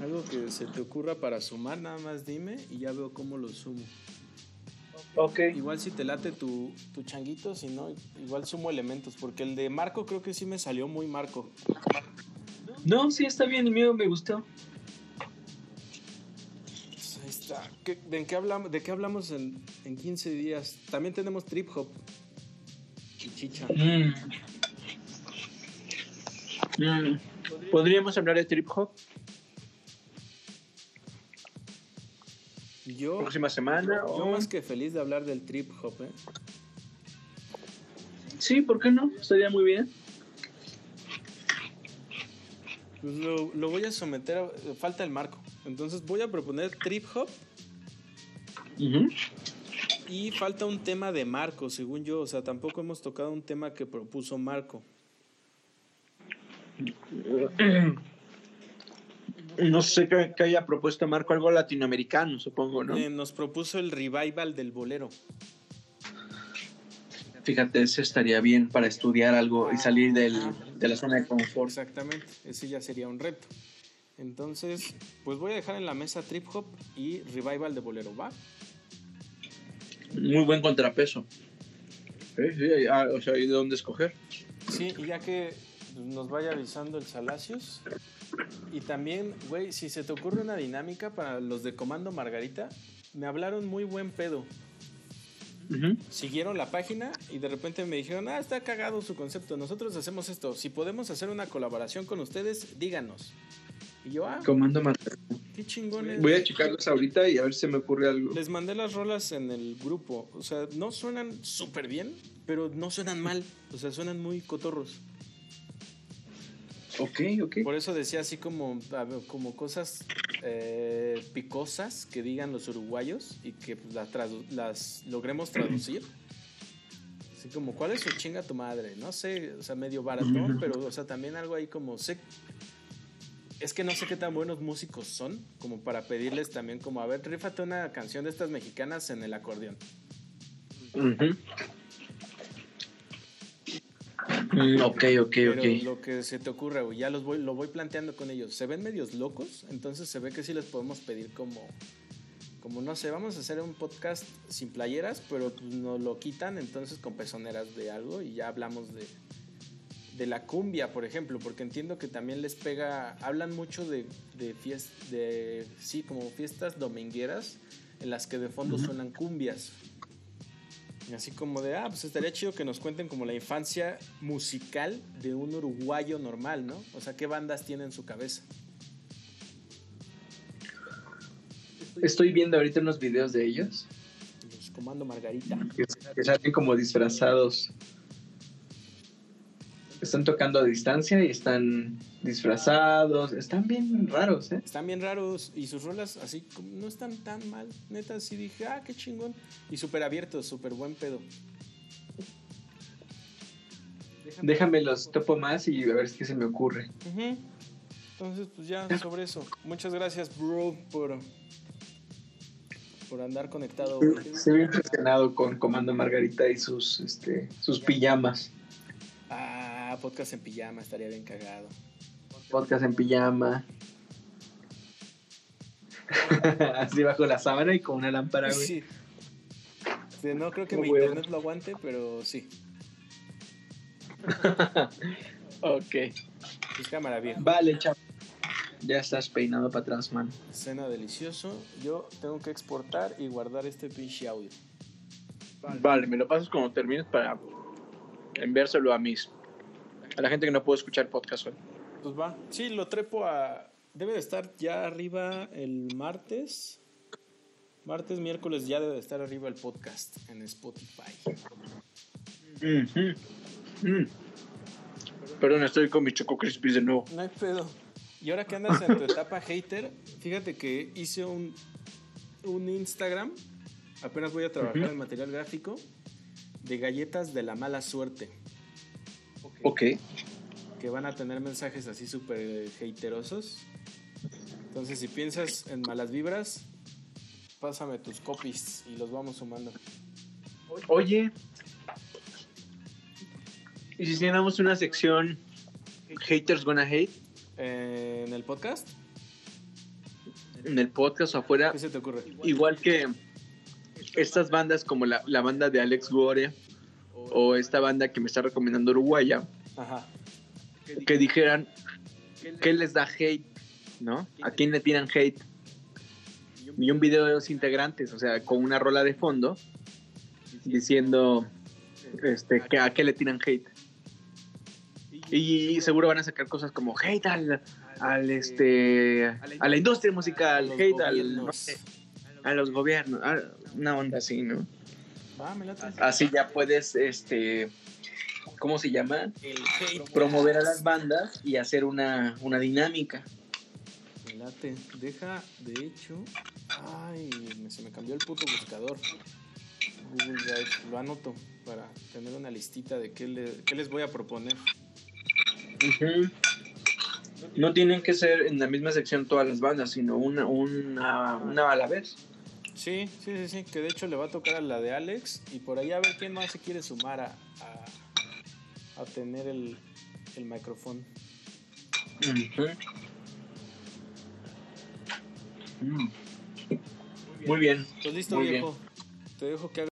Algo que se te ocurra para sumar, nada más dime y ya veo cómo lo sumo. Ok. Igual si te late tu, tu changuito, si no, igual sumo elementos, porque el de Marco creo que sí me salió muy Marco. No, sí, está bien, el mío me gustó. ¿Qué- de, qué hablamos, ¿De qué hablamos en, en 15 días? También tenemos trip hop. Y chicha. Mm. Mm. ¿Podríamos hablar de trip hop Yo, próxima semana? yo o- más que feliz de hablar del trip hop, ¿eh? Sí, ¿por qué no? Estaría muy bien. Pues lo, lo voy a someter a... Falta el marco. Entonces voy a proponer trip hop y falta un tema de Marco, según yo. O sea, tampoco hemos tocado un tema que propuso Marco. No sé qué, qué haya propuesto Marco, algo latinoamericano, supongo, ¿no? Eh, nos propuso el revival del bolero. Fíjate, ese estaría bien para estudiar algo y salir del, de la zona de confort. Exactamente, ese ya sería un reto. Entonces, pues voy a dejar en la mesa trip hop y revival de bolero, ¿va? Muy buen contrapeso. Sí, sí, ah, o sea, ¿y de dónde escoger? Sí, y ya que nos vaya avisando el Salacios. Y también, güey, si se te ocurre una dinámica para los de Comando Margarita, me hablaron muy buen pedo. Siguieron la página y de repente me dijeron, ah, está cagado su concepto, nosotros hacemos esto. Si podemos hacer una colaboración con ustedes, díganos. Y yo, ah, Comando Margarita. Qué chingones. Voy a checarlos ahorita y a ver si me ocurre algo. Les mandé las rolas en el grupo. O sea, no suenan súper bien, pero no suenan mal. O sea, suenan muy cotorros. Ok, ok. Por eso decía así como, como cosas eh, picosas que digan los uruguayos y que las logremos traducir. Así como, ¿cuál es su chinga tu madre? No sé, o sea, medio baratón, pero, o sea, también algo ahí como, sé, es que no sé qué tan buenos músicos son, como para pedirles también como, a ver, rífate una canción de estas mexicanas en el acordeón. Ujú. Mm, ok, ok, Pero ok. lo que se te ocurra, güey, ya los voy, lo voy planteando con ellos. Se ven medios locos, entonces se ve que sí les podemos pedir como, como no sé, vamos a hacer un podcast sin playeras, pero pues nos lo quitan entonces con pezoneras de algo y ya hablamos de, de la cumbia, por ejemplo, porque entiendo que también les pega, hablan mucho de, de fiestas, de, sí, como fiestas domingueras en las que de fondo suenan cumbias. Y Así como de, ah, pues estaría chido que nos cuenten como la infancia musical de un uruguayo normal, ¿no? O sea, ¿qué bandas tiene en su cabeza? Estoy viendo ahorita unos videos de ellos Los Comando Margarita. que, que salen como disfrazados. Están tocando a distancia y están disfrazados. Están bien raros, ¿eh? Están bien raros y sus rolas así como no están tan mal. Neta, sí dije, ah, qué chingón. Y súper abiertos, súper buen pedo. Déjame los topo más y a ver qué se me ocurre. Entonces, pues ya sobre eso. Muchas gracias, bro, por, por andar conectado. Se ve impresionado con Comando Margarita y sus, este, sus pijamas. Ah, podcast en pijama, estaría bien cagado. Podcast en pijama. Así bajo la sábana y con una lámpara, güey. Sí. No creo que Muy mi bueno. internet lo aguante, pero sí. Ok. Es cámara vieja. Vale, chavo. Ya estás peinado para atrás, man. Cena delicioso. Yo tengo que exportar y guardar este pinche audio. Vale, me lo pasas cuando termines para enviárselo a mis. A la gente que no puede escuchar podcast hoy. Pues va. Sí, lo trepo a. Debe de estar ya arriba el martes. Martes, miércoles ya debe de estar arriba el podcast en Spotify. Mm. Perdón, estoy con mis Choco Crispies de nuevo. No hay pedo. Y ahora que andas en tu etapa hater, fíjate que hice un, un Instagram. Apenas voy a trabajar Ujú. en material gráfico de galletas de la mala suerte. Ok. que van a tener mensajes así súper haterosos. Entonces, si piensas en malas vibras, pásame tus copies y los vamos sumando. Oye. ¿Y si llenamos una sección Haters Gonna Hate Eh, en el podcast, en el podcast o afuera? ¿qué se te ocurre? Igual que estas bandas como la, la banda de Alex Gore o esta banda que me está recomendando Uruguaya, Ajá. que dijeran qué les da hate, ¿no? ¿A quién le tiran hate? Y un video de los integrantes, o sea, con una rola de fondo diciendo este que a qué le tiran hate. Y seguro van a sacar cosas como hate al, al este a la industria musical, hate al, gobiernos. no sé, a los gobiernos, a- una onda así, ¿no? Va, me late. Así ya puedes este ¿cómo se llama? El hate. promover a las bandas y hacer una, una dinámica. Me late. Deja, de hecho. Ay, me- se me cambió el puto buscador. Google Drive. Lo anoto para tener una listita de qué, le- qué les voy a proponer. No tienen que ser en la misma sección todas las bandas, sino una, una, una a la vez. Sí, sí, sí, sí, que de hecho le va a tocar a la de Alex y por ahí a ver quién más se quiere sumar a, a, a tener el, el micrófono. Mm. Muy bien. Pues listo, Muy viejo. Te dejo que hagas